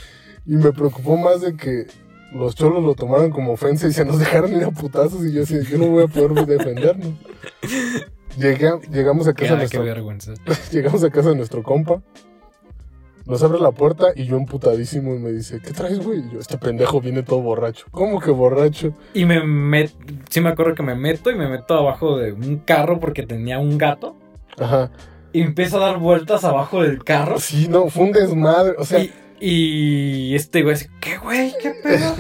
Y me preocupó más de que los cholos lo tomaron como ofensa y se nos dejaron ir a putazos. Y yo así, yo no voy a poder defendernos. Llegué llegamos a casa qué nuestro, vergüenza. llegamos a casa de nuestro compa. Nos abre la puerta y yo emputadísimo y me dice, ¿qué traes, güey? Y yo, este pendejo viene todo borracho. ¿Cómo que borracho? Y me met... Sí me acuerdo que me meto y me meto abajo de un carro porque tenía un gato. Ajá. Y empiezo a dar vueltas abajo del carro. Sí, no, fue un desmadre. O sea, y, y este güey así, ¿qué güey? ¿Qué pedo?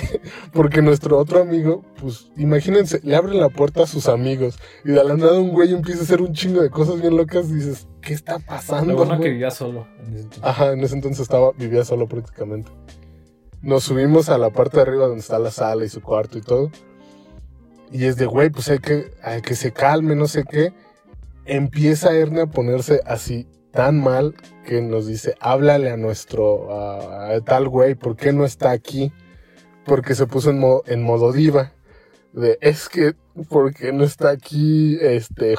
Porque nuestro otro amigo, pues imagínense, le abren la puerta a sus amigos y de la nada un güey empieza a hacer un chingo de cosas bien locas y dices, ¿qué está pasando? Lo bueno que güey?" vivía solo. en ese entonces. Ajá, en ese entonces estaba, vivía solo prácticamente. Nos subimos a la parte de arriba donde está la sala y su cuarto y todo. Y es de, güey, pues hay que, hay que se calme, no sé qué. Empieza Erne a ponerse así tan mal que nos dice, háblale a nuestro, tal güey, ¿por qué no está aquí? Porque se puso en, mo- en modo diva. De, es que, ¿por qué no está aquí este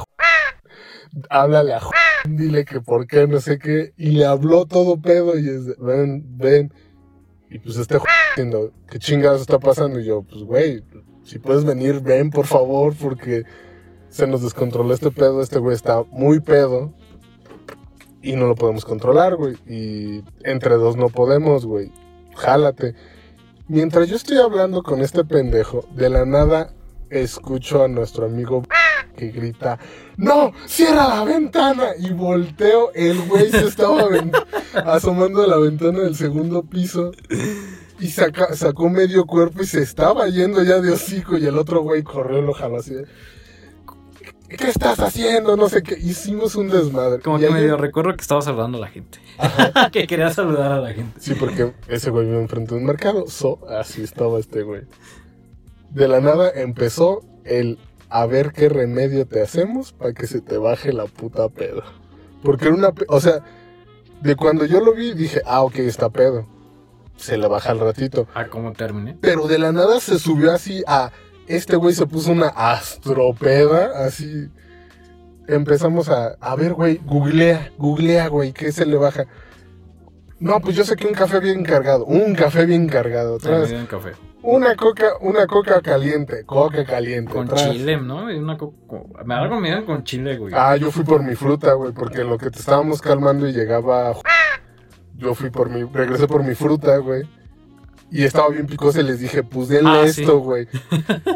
háblale a dile que por qué, no sé qué, y le habló todo pedo y es de, ven, ven, y pues este diciendo, ¿qué chingados está pasando? Y yo, pues güey, si puedes venir, ven por favor, porque se nos descontroló este pedo, este güey está muy pedo, y no lo podemos controlar, güey, y entre dos no podemos, güey, jálate. Mientras yo estoy hablando con este pendejo, de la nada escucho a nuestro amigo que grita, ¡No! ¡Cierra la ventana! Y volteo, el güey se estaba asomando a la ventana del segundo piso y sacó medio cuerpo y se estaba yendo ya de hocico y el otro güey corrió y lo jaló así. ¿Qué estás haciendo? No sé qué. Hicimos un desmadre. Como Y que ahí- medio recuerdo que estaba saludando a la gente. que quería saludar a la gente. Sí, porque ese güey vive enfrente de un mercado. So, así estaba este güey. De la nada empezó el a ver qué remedio te hacemos para que se te baje la puta pedo. Porque era una... O sea, de cuando yo lo vi dije, ah, ok, está pedo. Se le baja al ratito. Ah, ¿cómo terminé? Pero de la nada se subió así a... Este güey se puso una astropeda, así... Empezamos a... A ver, güey, googlea, googlea, güey, ¿qué se le baja? No, pues yo sé que un café bien cargado, un café bien cargado. Tras, un café. una coca, una coca caliente, coca caliente. Con tras. chile, ¿no? Una co- co- Me algo me dieron con chile, güey. Ah, yo fui por mi fruta, güey, porque lo que te estábamos calmando y llegaba... Yo fui por mi... Regresé por mi fruta, güey. Y estaba bien picosa y les dije, pues denle Ah, sí. esto, güey.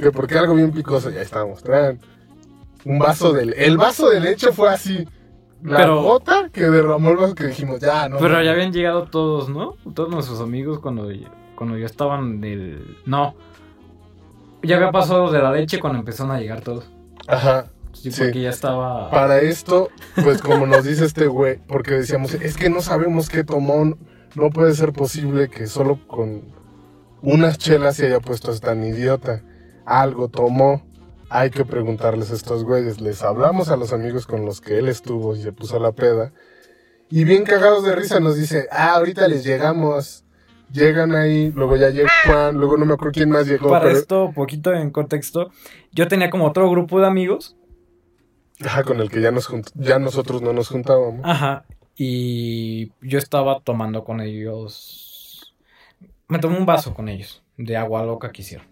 Que porque algo bien picoso, ya estábamos. Traen un vaso de... El vaso de leche fue así. La Pero- gota que derramó el vaso que dijimos, ya, no. Pero no. ya habían llegado todos, ¿no? Todos nuestros amigos cuando, cuando ya estaban del... No. Ya había pasado de la leche cuando empezaron a llegar todos. Ajá. Sí, Sí. porque ya estaba... Para esto, pues como nos dice este güey, porque decíamos, es que no sabemos qué tomó, no puede ser posible que solo con unas chelas se haya puesto a tan idiota. Algo tomó, hay que preguntarles a estos güeyes. Les hablamos a los amigos con los que él estuvo y se puso la peda. Y bien cagados de risa nos dice, ah, ahorita les llegamos. Llegan ahí, luego ya llegó Juan, luego no me acuerdo quién más llegó. Para pero- esto, poquito en contexto, yo tenía como otro grupo de amigos. Ajá, con el que ya, nos junt- ya nosotros no nos juntábamos. Ajá. Y yo estaba tomando con ellos. Me tomé un vaso con ellos. De agua loca que hicieron.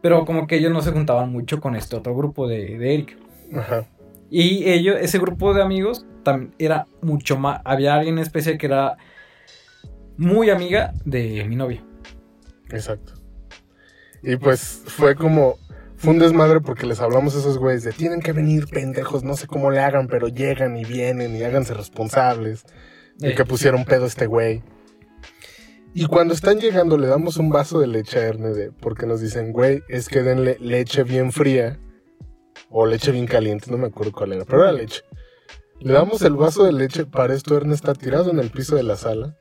Pero como que ellos no se juntaban mucho con este otro grupo de, de Eric. Ajá. Y ellos, ese grupo de amigos, tam- era mucho más. Había alguien en especial que era muy amiga de mi novia. Exacto. Y pues fue como, fue un desmadre porque les hablamos a esos güeyes de tienen que venir pendejos, no sé cómo le hagan, pero llegan y vienen y háganse responsables. de que pusieron pedo este güey. Y cuando están llegando le damos un vaso de leche a Erne de, porque nos dicen, güey, es que denle leche bien fría o leche bien caliente, no me acuerdo cuál era, pero era leche. Le damos el vaso de leche, para esto Erne está tirado en el piso de la sala,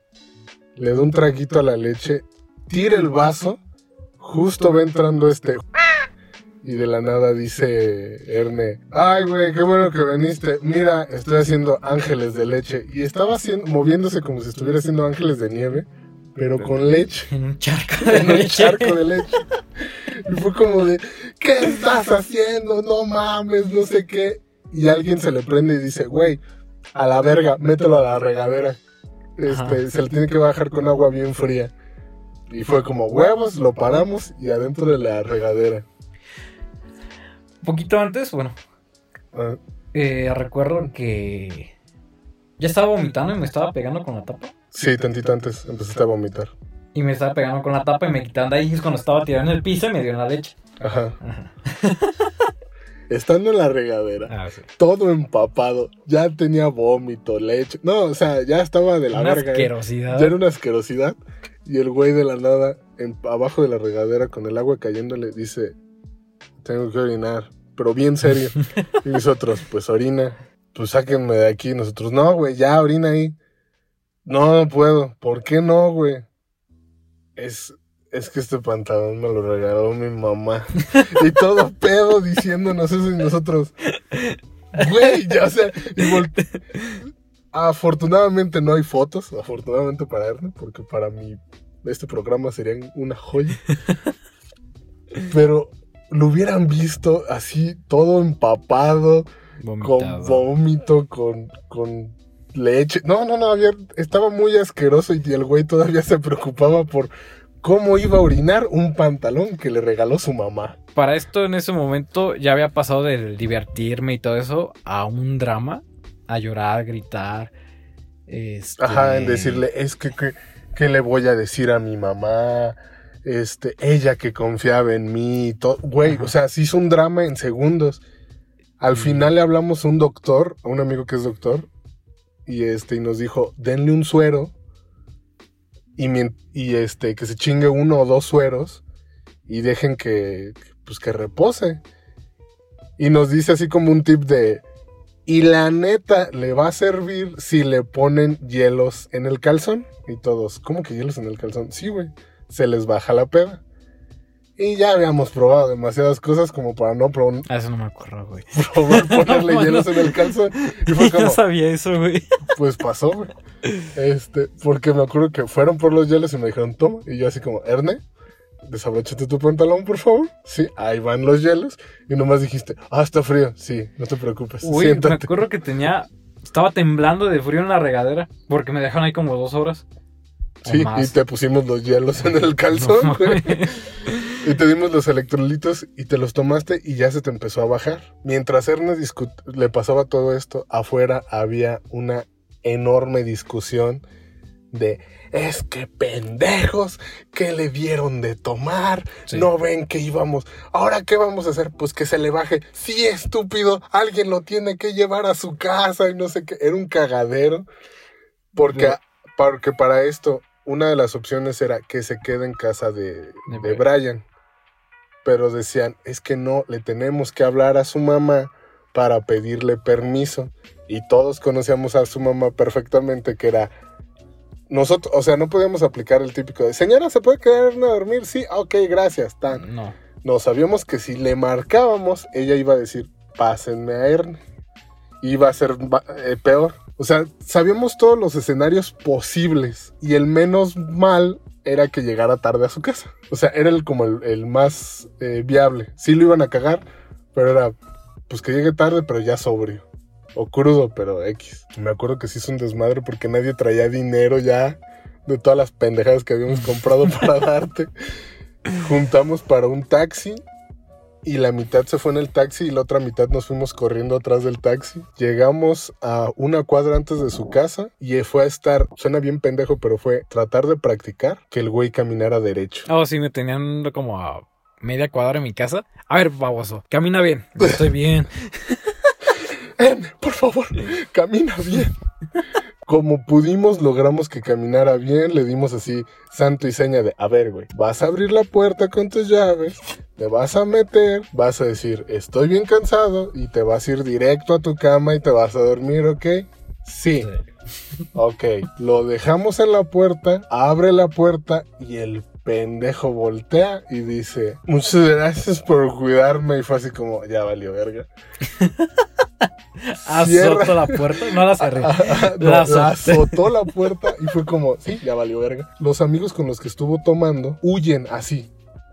le da un traguito a la leche, tira el vaso, justo va entrando este y de la nada dice Erne, ay güey, qué bueno que viniste. Mira, estoy haciendo ángeles de leche. Y estaba haciendo, moviéndose como si estuviera haciendo ángeles de nieve, pero con leche. En un charco En un charco de leche. Y fue como de, ¿qué estás haciendo? No mames, no sé qué. Y alguien se le prende y dice, güey, a la verga, mételo a la regadera. Este, se le tiene que bajar con agua bien fría. Y fue como huevos, lo paramos y adentro de la regadera poquito antes, bueno, Ah, eh, recuerdo que ya estaba vomitando y me estaba pegando con la tapa. Sí, tantito antes empezaste a vomitar. Y me estaba pegando con la tapa y me quitaron de ahí. Y es cuando estaba tirado en el piso y me dieron la leche. Ajá. Ajá. Estando en la regadera, Ah, sí. todo empapado, ya tenía vómito, leche. No, o sea, ya estaba de la Una verga. ¿eh? asquerosidad. Ya era una asquerosidad. Y el güey de la nada, en- abajo de la regadera, con el agua cayéndole, dice: Tengo que orinar. Pero bien serio. y nosotros, pues orina. Pues sáquenme de aquí. Nosotros, no, güey, ya orina ahí. No, puedo. ¿Por qué no, güey? Es, es que este pantalón me lo regaló mi mamá. y todo pedo diciéndonos eso y nosotros. Güey, ya, sea, y volte- Afortunadamente no hay fotos, afortunadamente para Erne, porque para mí este programa sería una joya. Pero lo hubieran visto así, todo empapado, con vómito, con, con leche. No, no, no, había- estaba muy asqueroso y el güey todavía se preocupaba por cómo iba a orinar un pantalón que le regaló su mamá. Para esto, en ese momento, ya había pasado de divertirme y todo eso a un drama, a llorar, a gritar. Este... Ajá, en decirle, es que, que, ¿qué le voy a decir a mi mamá? Este, ella que confiaba en mí, y todo. Güey, Ajá. o sea, se hizo un drama en segundos. Al final le hablamos a un doctor, a un amigo que es doctor, y este, y nos dijo, denle un suero, y, y este, que se chingue uno o dos sueros, y dejen que, pues que repose. Y nos dice así como un tip de, y la neta, le va a servir si le ponen hielos en el calzón. Y todos, ¿cómo que hielos en el calzón? Sí, güey. Se les baja la peda. Y ya habíamos probado demasiadas cosas como para no pro- Ah, eso no me acuerdo, güey. probar ponerle No, hielos en el calzón. Y fue como, no sabía eso, güey. pues pasó, güey. Este, porque me acuerdo que fueron por los hielos y me dijeron, toma. Y yo así como, Erne, desabróchate tu pantalón, por favor. Sí, ahí van los hielos. Y nomás dijiste, ah, está frío. Sí, no te preocupes. Me siéntate. acuerdo que tenía. Estaba temblando de frío en la regadera. Porque me dejaron ahí como dos horas. Sí, y te pusimos los hielos en el calzón, No. Y te dimos los electrolitos y te los tomaste y ya se te empezó a bajar. Mientras Ernest le pasaba todo esto, afuera había una enorme discusión de es que pendejos, que le dieron de tomar? Sí. No ven que íbamos. Ahora qué vamos a hacer? Pues que se le baje. Sí, estúpido, alguien lo tiene que llevar a su casa y no sé qué. Era un cagadero. Porque, De- porque para esto, una de las opciones era que se quede en casa de, De de Brian. Pero decían, es que no, le tenemos que hablar a su mamá para pedirle permiso. Y todos conocíamos a su mamá perfectamente, que era nosotros, o sea, no podíamos aplicar el típico de, señora, ¿se puede quedar a dormir? Sí, ok, gracias, tan. No. No, sabíamos que si le marcábamos, ella iba a decir, pásenme a Erne. Iba a ser eh, peor. O sea, sabíamos todos los escenarios posibles. Y el menos mal era que llegara tarde a su casa. O sea, era el, como el, el más eh, viable. Sí lo iban a cagar, pero era, pues que llegue tarde, pero ya sobrio. O crudo, pero X. Me acuerdo que se hizo un desmadre porque nadie traía dinero ya de todas las pendejadas que habíamos comprado para darte. Juntamos para un taxi y la mitad se fue en el taxi y la otra mitad nos fuimos corriendo atrás del taxi. Llegamos a una cuadra antes de su casa y fue a estar, suena bien pendejo, pero fue tratar de practicar que el güey caminara derecho. Oh, sí, me tenían como a media cuadra en mi casa. A ver, baboso, camina bien. Yo Estoy bien. Por favor, camina bien. Como pudimos, logramos que caminara bien, le dimos así santo y seña de, a ver, güey, vas a abrir la puerta con tus llaves, te vas a meter, vas a decir, estoy bien cansado y te vas a ir directo a tu cama y te vas a dormir, ¿ok? Sí. Ok, lo dejamos en la puerta, abre la puerta y el pendejo voltea y dice, muchas gracias por cuidarme y fue así como, ya valió verga. Azotó la puerta, no la cerré. No, la, azotó la puerta y fue como, sí, ya valió verga. Los amigos con los que estuvo tomando huyen así,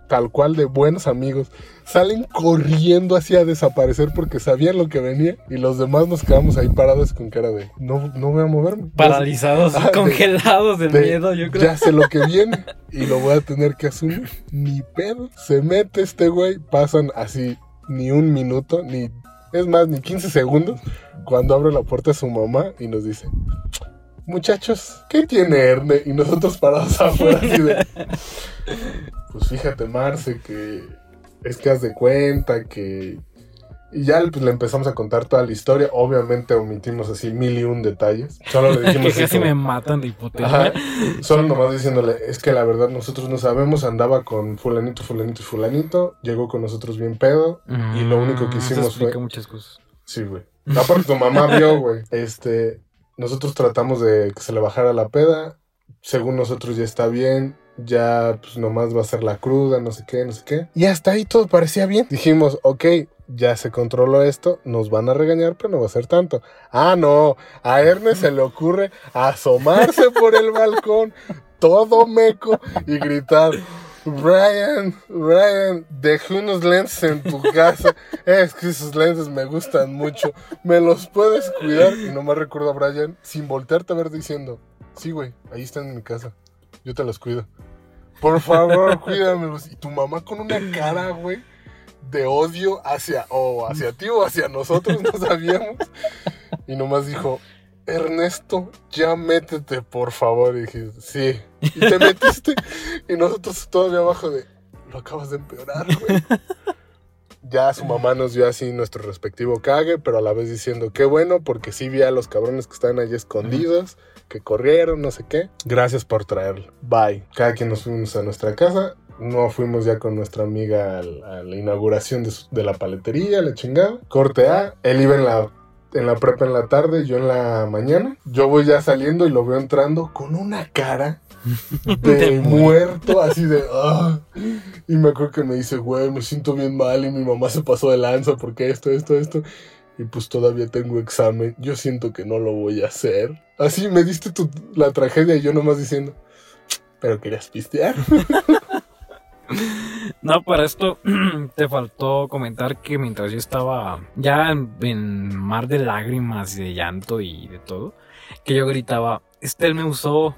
tal cual de buenos amigos. Salen corriendo así a desaparecer porque sabían lo que venía y los demás nos quedamos ahí parados con cara de, no, no voy a moverme. Paralizados, congelados de, miedo, yo creo. Ya sé lo que viene y lo voy a tener que asumir. Ni pedo. Se mete este güey, pasan así ni un minuto, ni es más, ni 15 segundos, cuando abre la puerta a su mamá y nos dice, muchachos, ¿qué tiene Erne? Y nosotros parados afuera así de, pues fíjate Marce, que es que haz de cuenta que... Y ya pues, le empezamos a contar toda la historia. Obviamente omitimos así mil y un detalles. Solo le dijimos... que casi me matan de hipoteca. Solo nomás diciéndole, es que la verdad nosotros no sabemos, andaba con fulanito, fulanito y fulanito, llegó con nosotros bien pedo y lo único que mm, hicimos fue... muchas cosas. Sí, güey. Aparte tu mamá vio, güey. Este, nosotros tratamos de que se le bajara la peda. Según nosotros ya está bien ya pues nomás va a ser la cruda, no sé qué, no sé qué. Y hasta ahí todo parecía bien. Dijimos, ok, ya se controló esto, nos van a regañar, pero no va a ser tanto. Ah, no, a Ernest se le ocurre asomarse por el balcón, todo meco, y gritar. Brian, Brian, dejé unos lentes en tu casa. Es que esos lentes me gustan mucho. ¿Me los puedes cuidar? Y no me recuerdo a Brian sin voltearte a ver diciendo, sí, güey, ahí están en mi casa. Yo te los cuido. Por favor, cuídamelos. Y tu mamá con una cara, güey, de odio hacia, o hacia ti o hacia nosotros, no sabíamos. Y nomás dijo, Ernesto, ya métete, por favor. Y dije, sí. Y te metiste. Y nosotros todavía abajo de, lo acabas de empeorar, güey. Ya su mamá nos dio así nuestro respectivo cague, pero a la vez diciendo, qué bueno, porque sí vi a los cabrones que estaban allí escondidos que corrieron, no sé qué. Gracias por traerlo. Bye. Cada quien nos fuimos a nuestra casa. No fuimos ya con nuestra amiga a, la inauguración de, la paletería, la chingada. Corte A. Él iba en la, en la prepa en la tarde, yo en la mañana. Yo voy ya saliendo y lo veo entrando con una cara de, muerto, así de. Ah". Y me acuerdo que me dice, güey, me siento bien mal y mi mamá se pasó de lanza porque esto, esto, esto y pues todavía tengo examen, yo siento que no lo voy a hacer. Así me diste la tragedia y yo nomás diciendo, pero querías pistear. No, para esto te faltó comentar que mientras yo estaba ya en, mar de lágrimas y de llanto y de todo, que yo gritaba, Estel me usó.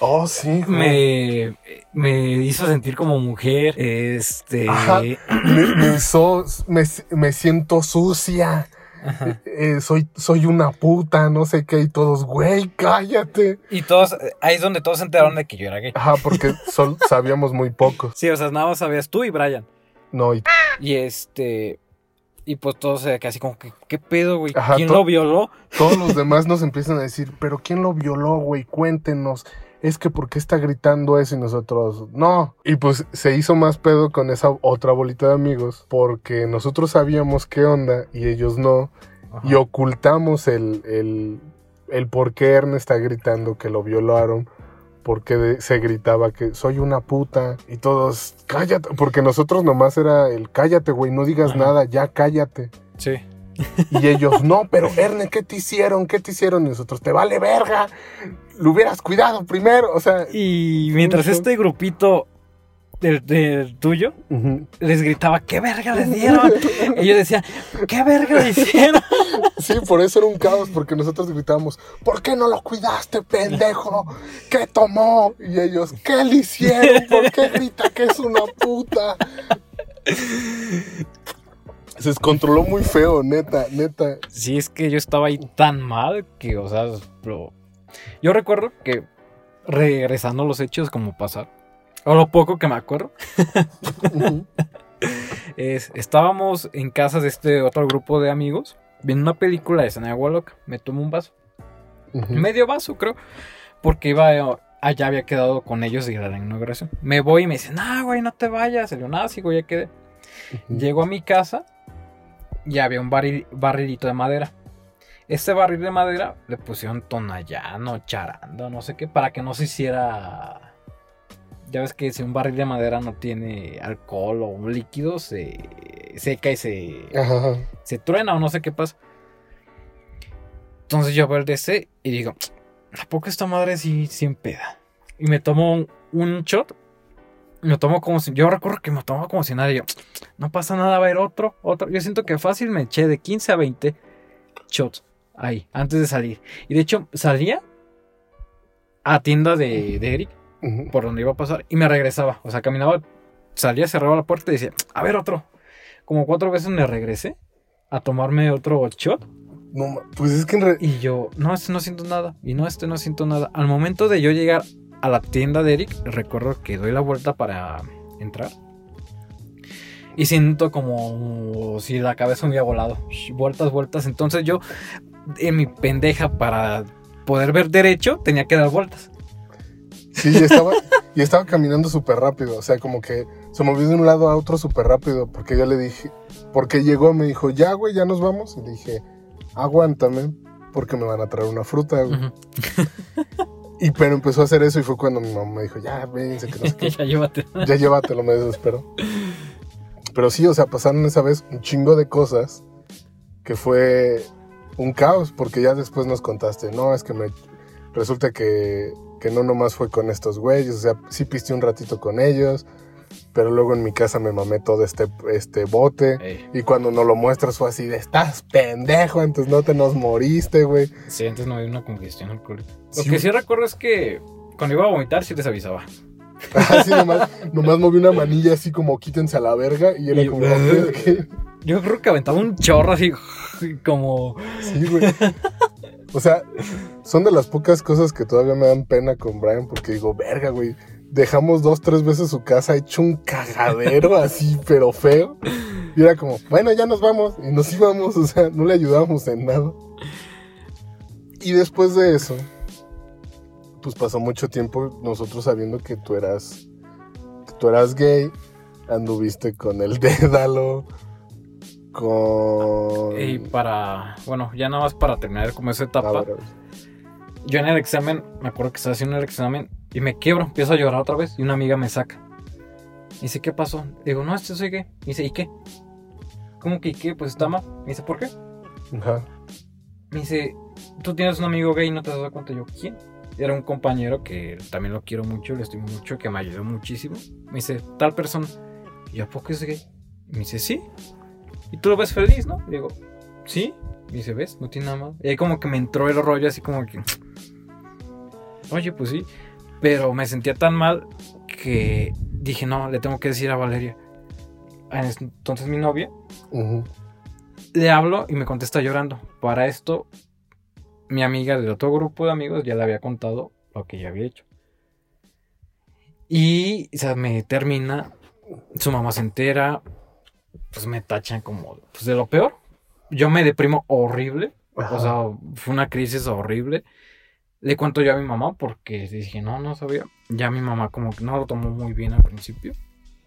Oh, sí. Me, me hizo sentir como mujer. Este. Me, usó. Me, me siento sucia. Eh, soy, soy una puta, no sé qué, y todos, güey, cállate. Y todos, ahí es donde todos se enteraron de que yo era gay. Ajá, porque sabíamos muy poco. Sí, o sea, nada más sabías tú y Brian. No, y... Y este... Y pues todos se así como que, ¿qué pedo, güey? ¿Quién lo violó? Todos los demás nos empiezan a decir, ¿pero quién lo violó, güey? Cuéntenos es que ¿por qué está gritando eso y nosotros no? Y pues se hizo más pedo con esa otra bolita de amigos porque nosotros sabíamos qué onda y ellos no. Y ocultamos el, el, el por qué Ernest está gritando que lo violaron porque se gritaba que soy una puta y todos cállate, porque nosotros nomás era el cállate, güey, no digas nada, ya cállate. Sí. Y ellos, no, pero Erne, ¿qué te hicieron? ¿Qué te hicieron? Y nosotros, te vale verga. Lo hubieras cuidado primero. O sea. Y mientras este grupito del, tuyo les gritaba, ¿qué verga les dieron? ellos decían, ¿qué verga le hicieron? Sí, por eso era un caos, porque nosotros gritábamos, ¿por qué no lo cuidaste, pendejo? ¿Qué tomó? Y ellos, ¿qué le hicieron? ¿Por qué grita que es una puta? Se descontroló muy feo, neta, neta. Sí, es que yo estaba ahí tan mal que, o sea, yo recuerdo que regresando los hechos como pasar, o lo poco que me acuerdo, es, estábamos en casa de este otro grupo de amigos viendo una película de Sana Loca. Me tomo un vaso. Medio vaso, creo. Porque iba allá había quedado con ellos de la inauguración. Me voy y me dicen, no, güey, no te vayas. Le digo, nada, sigo, ya quedé. Llego a mi casa y había un barril, barrilito de madera. Este barril de madera le pusieron tonallano, charando, no sé qué, para que no se hiciera. Ya ves que si un barril de madera no tiene alcohol o un líquido, se seca y se, se truena o no sé qué pasa. Entonces yo veo el DC y digo, ¿a poco esta madre sí, sí peda? Y me tomo un, shot. Me tomo como si. Yo recuerdo que me tomo como si nada. Y yo, no pasa nada, va a haber otro, otro. Yo siento que fácil me eché de 15 a 20 shots ahí, antes de salir. Y de hecho, salía a tienda de, Eric, por donde iba a pasar, y me regresaba. O sea, caminaba, salía, cerraba la puerta y decía, a ver otro. Como cuatro veces me regresé a tomarme otro shot. No, pues es que en Y yo, no, este no siento nada. Y no, este no siento nada. Al momento de yo llegar a la tienda de Eric, recuerdo que doy la vuelta para entrar. Y siento como si la cabeza me había volado. Vueltas, vueltas. Entonces yo en mi pendeja para poder ver derecho, tenía que dar vueltas. Sí, y estaba, y estaba caminando súper rápido, o sea, como que se movió de un lado a otro súper rápido, porque yo le dije, porque llegó, me dijo, ya, güey, ya nos vamos, y le dije, aguántame, porque me van a traer una fruta, güey. Y pero empezó a hacer eso y fue cuando mi mamá me dijo, ya, vénse, que no sé qué. ya llévatelo. ya llévatelo, me desespero. Pero sí, o sea, pasaron esa vez un chingo de cosas que fue un caos, porque ya después nos contaste, no, es que me resulta que, que no nomás fue con estos güeyes, o sea, sí piste un ratito con ellos, pero luego en mi casa me mamé todo este, este bote. Y cuando no lo muestras fue así de, estás pendejo, entonces no te nos moriste, güey. Sí, antes no había una congestión alcohólica. Lo que sí recuerdo es que cuando iba a vomitar sí les avisaba. Así nomás, nomás moví una manilla así como quítense a la verga y era como... Yo creo que aventaba un chorro así como... Sí, güey. O sea, son de las pocas cosas que todavía me dan pena con Brian porque digo, verga, güey. Dejamos dos, tres veces su casa hecho un cagadero así, pero feo. Y era como, bueno, ya nos vamos. Y nos íbamos, o sea, no le ayudábamos en nada. Y después de eso, pues pasó mucho tiempo nosotros sabiendo que tú eras, que tú eras gay, anduviste con el dédalo, y para, bueno, ya nada más para terminar como esa etapa. Yo en el examen, me acuerdo que estaba haciendo el examen y me quiebro, empiezo a llorar otra vez y una amiga me saca. Y dice, ¿qué pasó? Digo, no, este soy gay. Y dice, ¿y qué? ¿Cómo que y qué? Pues está mal. Me dice, ¿por qué? Ajá. Me dice, tú tienes un amigo gay y no te das cuenta. Yo, ¿quién? Era un compañero que también lo quiero mucho, le estimo mucho, que me ayudó muchísimo. Me dice, tal persona. Y ¿a poco es gay? Me dice, sí. Y tú lo ves feliz, ¿no? Y digo, sí. Y dice, ¿ves? No tiene nada más. Y ahí como que me entró el rollo así como que... Oye, pues sí. Pero me sentía tan mal que dije, no, le tengo que decir a Valeria. Entonces mi novia. Le hablo y me contesta llorando. Para esto, mi amiga del otro grupo de amigos ya le había contado lo que yo había hecho. Y o sea, me termina, su mamá se entera, pues me tachan como pues, de lo peor. Yo me deprimo horrible. O sea, fue una crisis horrible. Le cuento yo a mi mamá porque dije, no, no sabía. Ya mi mamá como que no lo tomó muy bien al principio.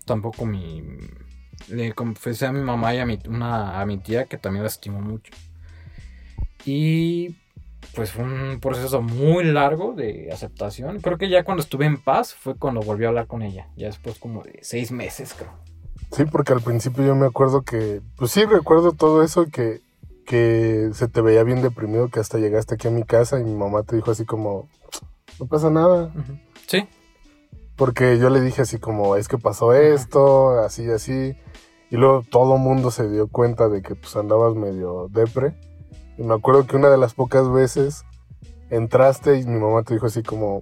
Tampoco mi... Le confesé a mi mamá y a mi, una, a mi tía que también la estimó mucho. Y pues fue un proceso muy largo de aceptación. Creo que ya cuando estuve en paz fue cuando volví a hablar con ella. Ya después como de seis meses, creo. Sí, porque al principio yo me acuerdo que, pues sí, recuerdo todo eso, que, que se te veía bien deprimido, que hasta llegaste aquí a mi casa y mi mamá te dijo así como, no pasa nada. Sí. Porque yo le dije así como, es que pasó esto, así, así. Y luego todo mundo se dio cuenta de que pues andabas medio depre. Y me acuerdo que una de las pocas veces entraste y mi mamá te dijo así como,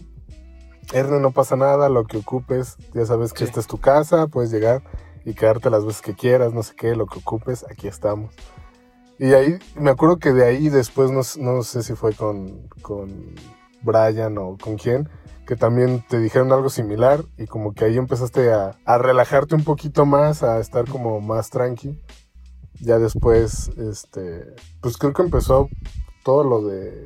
Erne, no pasa nada, lo que ocupes, ya sabes que esta es tu casa, puedes llegar y quedarte las veces que quieras, no sé qué, lo que ocupes, aquí estamos. Y ahí, me acuerdo que de ahí después, no, sé si fue con, con Brian o con quién, que también te dijeron algo similar y como que ahí empezaste a, a, relajarte un poquito más, a estar como más tranqui. Ya después, este, pues creo que empezó todo lo de...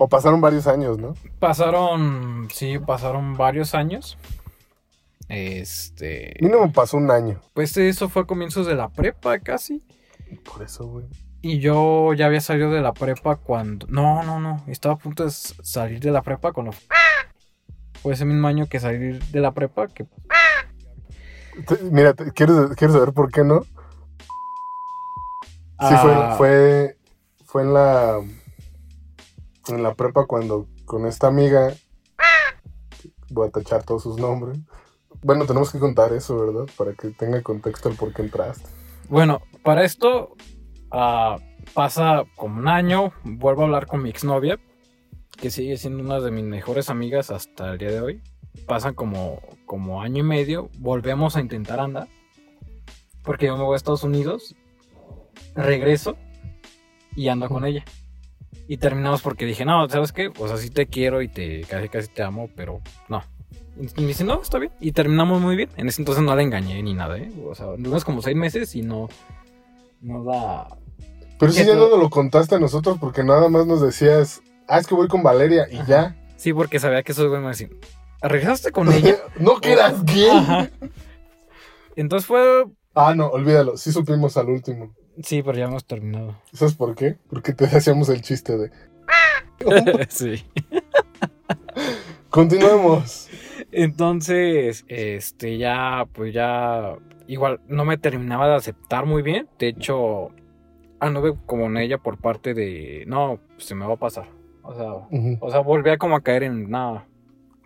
O pasaron varios años, ¿no? Pasaron, sí, pasaron varios años. Este. Mínimo pasó un año. Pues eso fue a comienzos de la prepa casi. Por eso, güey. Y yo ya había salido de la prepa cuando. No, no, no. Estaba a punto de salir de la prepa cuando. Fue ese mismo año que salir de la prepa que. Mira, ¿quieres, ¿quieres saber por qué no? Sí, Ah, fue, fue, fue en la en la prepa cuando con esta amiga voy a tachar todos sus nombres. Bueno, tenemos que contar eso, ¿verdad? Para que tenga contexto el por qué entraste. Bueno, para esto. ah, pasa como un año. Vuelvo a hablar con mi exnovia. Que sigue siendo una de mis mejores amigas hasta el día de hoy. Pasan como, como año y medio. Volvemos a intentar andar. Porque yo me voy a Estados Unidos. Regreso. Y ando con ella. Y terminamos porque dije, no, ¿sabes qué? Pues así te quiero y te casi casi te amo, pero no. Y me dice, no, está bien. Y terminamos muy bien. En ese entonces no la engañé ni nada, ¿eh? O sea, duramos como seis meses y no. No la. Pero si ¿Qué ya no nos lo contaste a nosotros porque nada más nos decías, ah, es que voy con Valeria y Ajá. ya. Sí, porque sabía que esos güeyes me decían, ¿regresaste con ella? no que eras gay. Ajá. Entonces fue. Ah, no, olvídalo. Sí supimos al último. Sí, pero ya hemos terminado. ¿Sabes por qué? Porque te hacíamos el chiste de. sí. Continuemos. Entonces, este, ya, pues ya. Igual no me terminaba de aceptar muy bien. De hecho, anduve como en ella por parte de. No, se me va a pasar. O sea, Ujú. o sea, volví a como a caer en. No,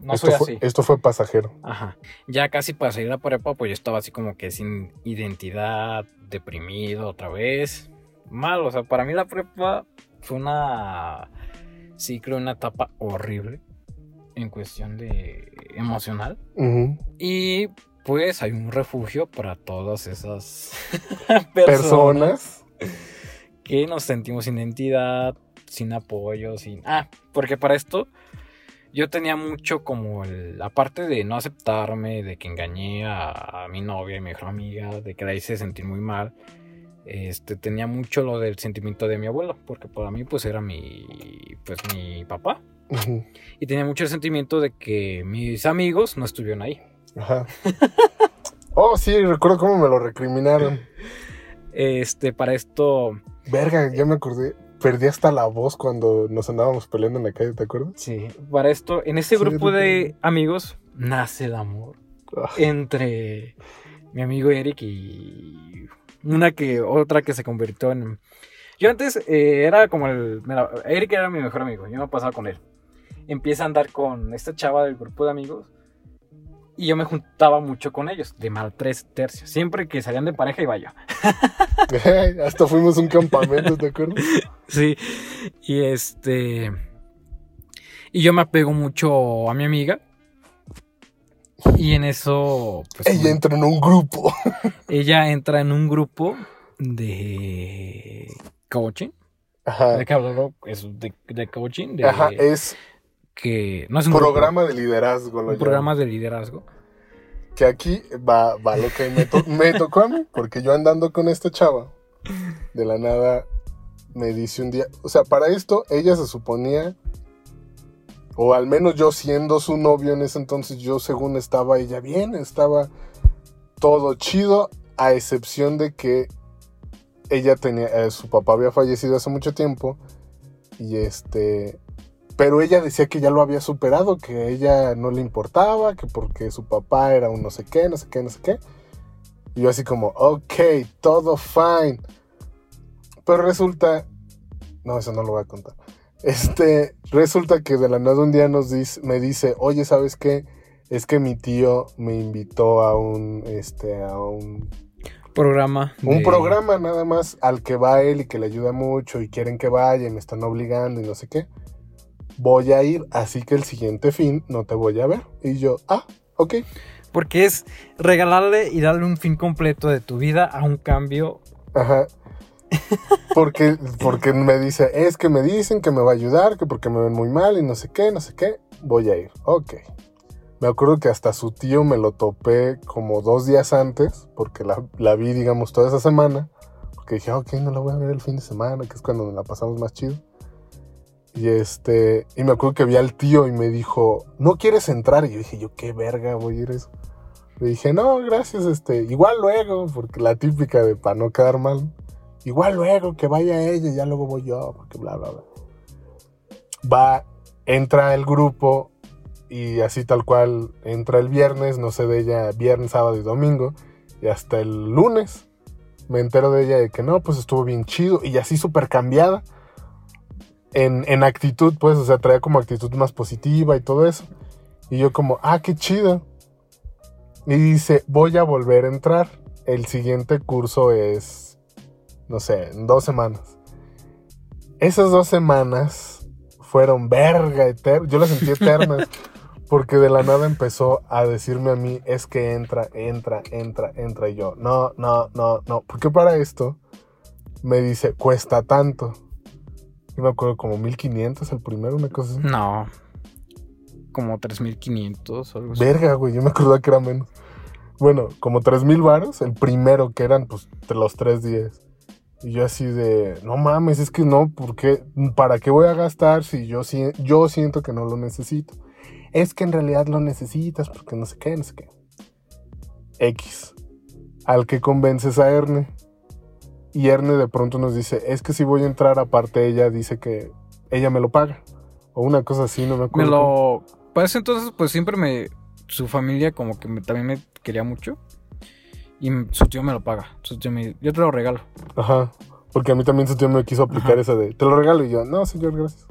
no esto, soy fue, así. esto fue pasajero. Ajá. Ya casi para salir a prepa, pues yo estaba así como que sin identidad, deprimido otra vez. Mal, o sea, para mí la prepa fue una ciclo, una etapa horrible en cuestión de emocional. Y pues hay un refugio para todas esas personas Personas. que nos sentimos sin identidad, sin apoyo, sin... Ah, porque para esto yo tenía mucho como el... Aparte de no aceptarme, de que engañé a, a mi novia y mi mejor amiga, de que la hice sentir muy mal, este, tenía mucho lo del sentimiento de mi abuelo, porque para mí pues era mi, pues mi papá. Y tenía mucho el sentimiento de que mis amigos no estuvieron ahí. Ajá. Oh, sí, recuerdo cómo me lo recriminaron. Este, para esto... Verga, ya me acordé. Perdí hasta la voz cuando nos andábamos peleando en la calle, ¿te acuerdas? Sí, para esto, en ese Sí, grupo de amigos nace el amor. Ah, entre mi amigo Eric y una que otra que se convirtió en yo antes eh, era como el Eric era mi mejor amigo yo me pasaba con él empieza a andar con esta chava del grupo de amigos y yo me juntaba mucho con ellos de mal tres tercios siempre que salían de pareja iba yo Hasta fuimos a un campamento, ¿te acuerdas? sí y este y yo me apego mucho a mi amiga y en eso pues, Ella entra en un grupo. ella entra en un grupo de coaching. Ajá. ¿De de, de coaching. De, Ajá, es que no es un programa de liderazgo. Lo un programa de liderazgo. Que aquí va, va lo que me, to- me tocó a mí, porque yo andando con esta chava, de la nada me dice un día, o sea, para esto ella se suponía, o al menos yo siendo su novio en ese entonces, yo según estaba ella bien, estaba todo chido, a excepción de que ella tenía, eh, su papá había fallecido hace mucho tiempo, y este, pero ella decía que ya lo había superado, que a ella no le importaba, que porque su papá era un no sé qué, no sé qué, no sé qué. Y yo así como, ok, todo fine. Pero resulta, no, eso no lo voy a contar. Este, resulta que de la nada un día nos dice, me dice, oye, ¿sabes qué? Es que mi tío me invitó a un, este, a un, Programa. un de- programa nada más al que va él y que le ayuda mucho y quieren que vaya y me están obligando y no sé qué. Voy a ir, así que el siguiente fin no te voy a ver. Y yo, ah, ok. Porque es regalarle y darle un fin completo de tu vida a un cambio. Ajá. Porque, porque me dice, es que me dicen que me va a ayudar, que porque me ven muy mal y no sé qué, no sé qué, voy a ir. Ok. Me acuerdo que hasta su tío me lo topé como dos días antes, porque la, la vi, digamos, toda esa semana. Porque dije, ok, no la voy a ver el fin de semana, que es cuando nos la pasamos más chido. Y este, y me acuerdo que vi al tío y me dijo, ¿no quieres entrar? Y yo dije, yo qué verga voy a ir eso. Le dije, no, gracias, este, igual luego, porque la típica de para no quedar mal. Igual luego, que vaya ella y ya luego voy yo, porque bla, bla, bla. Va, entra el grupo y así tal cual entra el viernes, no sé de ella, viernes, sábado y domingo, y hasta el lunes me entero de ella de que no, pues estuvo bien chido y así súper cambiada. En, en, actitud, pues, o sea, traía como actitud más positiva y todo eso. Y yo como, ah, qué chido. Y dice, voy a volver a entrar. El siguiente curso es, no sé, en dos semanas. Esas dos semanas fueron verga eterna. Yo las sentí eternas. porque de la nada empezó a decirme a mí, es que entra, entra, entra, entra. Y yo, no, no, no, no. Porque para esto me dice, cuesta tanto. Me acuerdo como 1500 el primero, una cosa así. No, como 3500 o algo así. Verga, güey, yo me acordaba que era menos. Bueno, como 3000 varos, el primero que eran pues los tres días. Y yo así de, no mames, es que no, porque ¿para qué voy a gastar si yo, yo siento que no lo necesito? Es que en realidad lo necesitas porque no sé qué, no sé qué. X. Al que convences a Erne. Y Erne de pronto nos dice, es que si voy a entrar, aparte ella dice que ella me lo paga. O una cosa así, no me acuerdo. Me lo... Para ese entonces, pues siempre me... Su familia como que también me quería mucho. Y su tío me lo paga. Su tío me... Yo te lo regalo. Ajá. Porque a mí también su tío me quiso aplicar esa de, te lo regalo. Y yo, no, señor, gracias.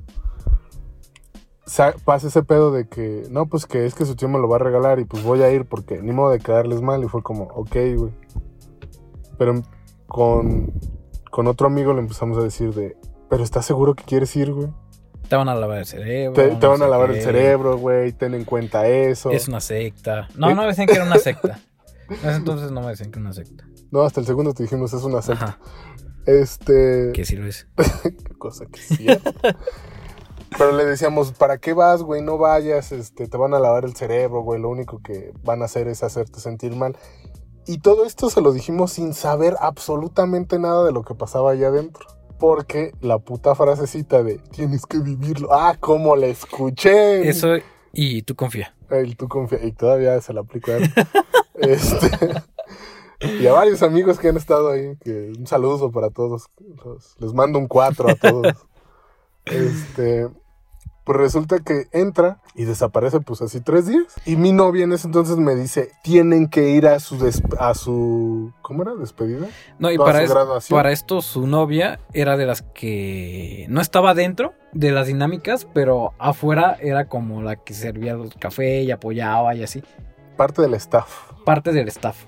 pasa ese pedo de que, no, pues que es que su tío me lo va a regalar y pues voy a ir porque ni modo de quedarles mal. Y fue como, ok, güey. Pero con, con otro amigo le empezamos a decir de, pero ¿estás seguro que quieres ir, güey? Te van a lavar el cerebro. Te, te van a lavar el cerebro, güey. Ten en cuenta eso. Es una secta. No, no me decían que era una secta. En ese entonces no me decían que era una secta. No, hasta el segundo te dijimos es una secta. Ajá. Este. Lo es. Qué cosa que sí. Pero le decíamos, ¿para qué vas, güey? No vayas, este, te van a lavar el cerebro, güey. Lo único que van a hacer es hacerte sentir mal. Y todo esto se lo dijimos sin saber absolutamente nada de lo que pasaba allá adentro. Porque la puta frasecita de tienes que vivirlo. Ah, cómo la escuché. Eso, y tú confía. El tú confía. Y todavía se la aplico a él. este, y a varios amigos que han estado ahí. Que un saludo para todos. les mando un cuatro a todos. este. Pues resulta que entra y desaparece pues así tres días. Y mi novia en ese entonces me dice, tienen que ir a su, a su ¿cómo era? ¿Despedida? No, y para, para esto su novia era de las que no estaba dentro de las dinámicas, pero afuera era como la que servía el café y apoyaba y así. Parte del staff. Parte del staff.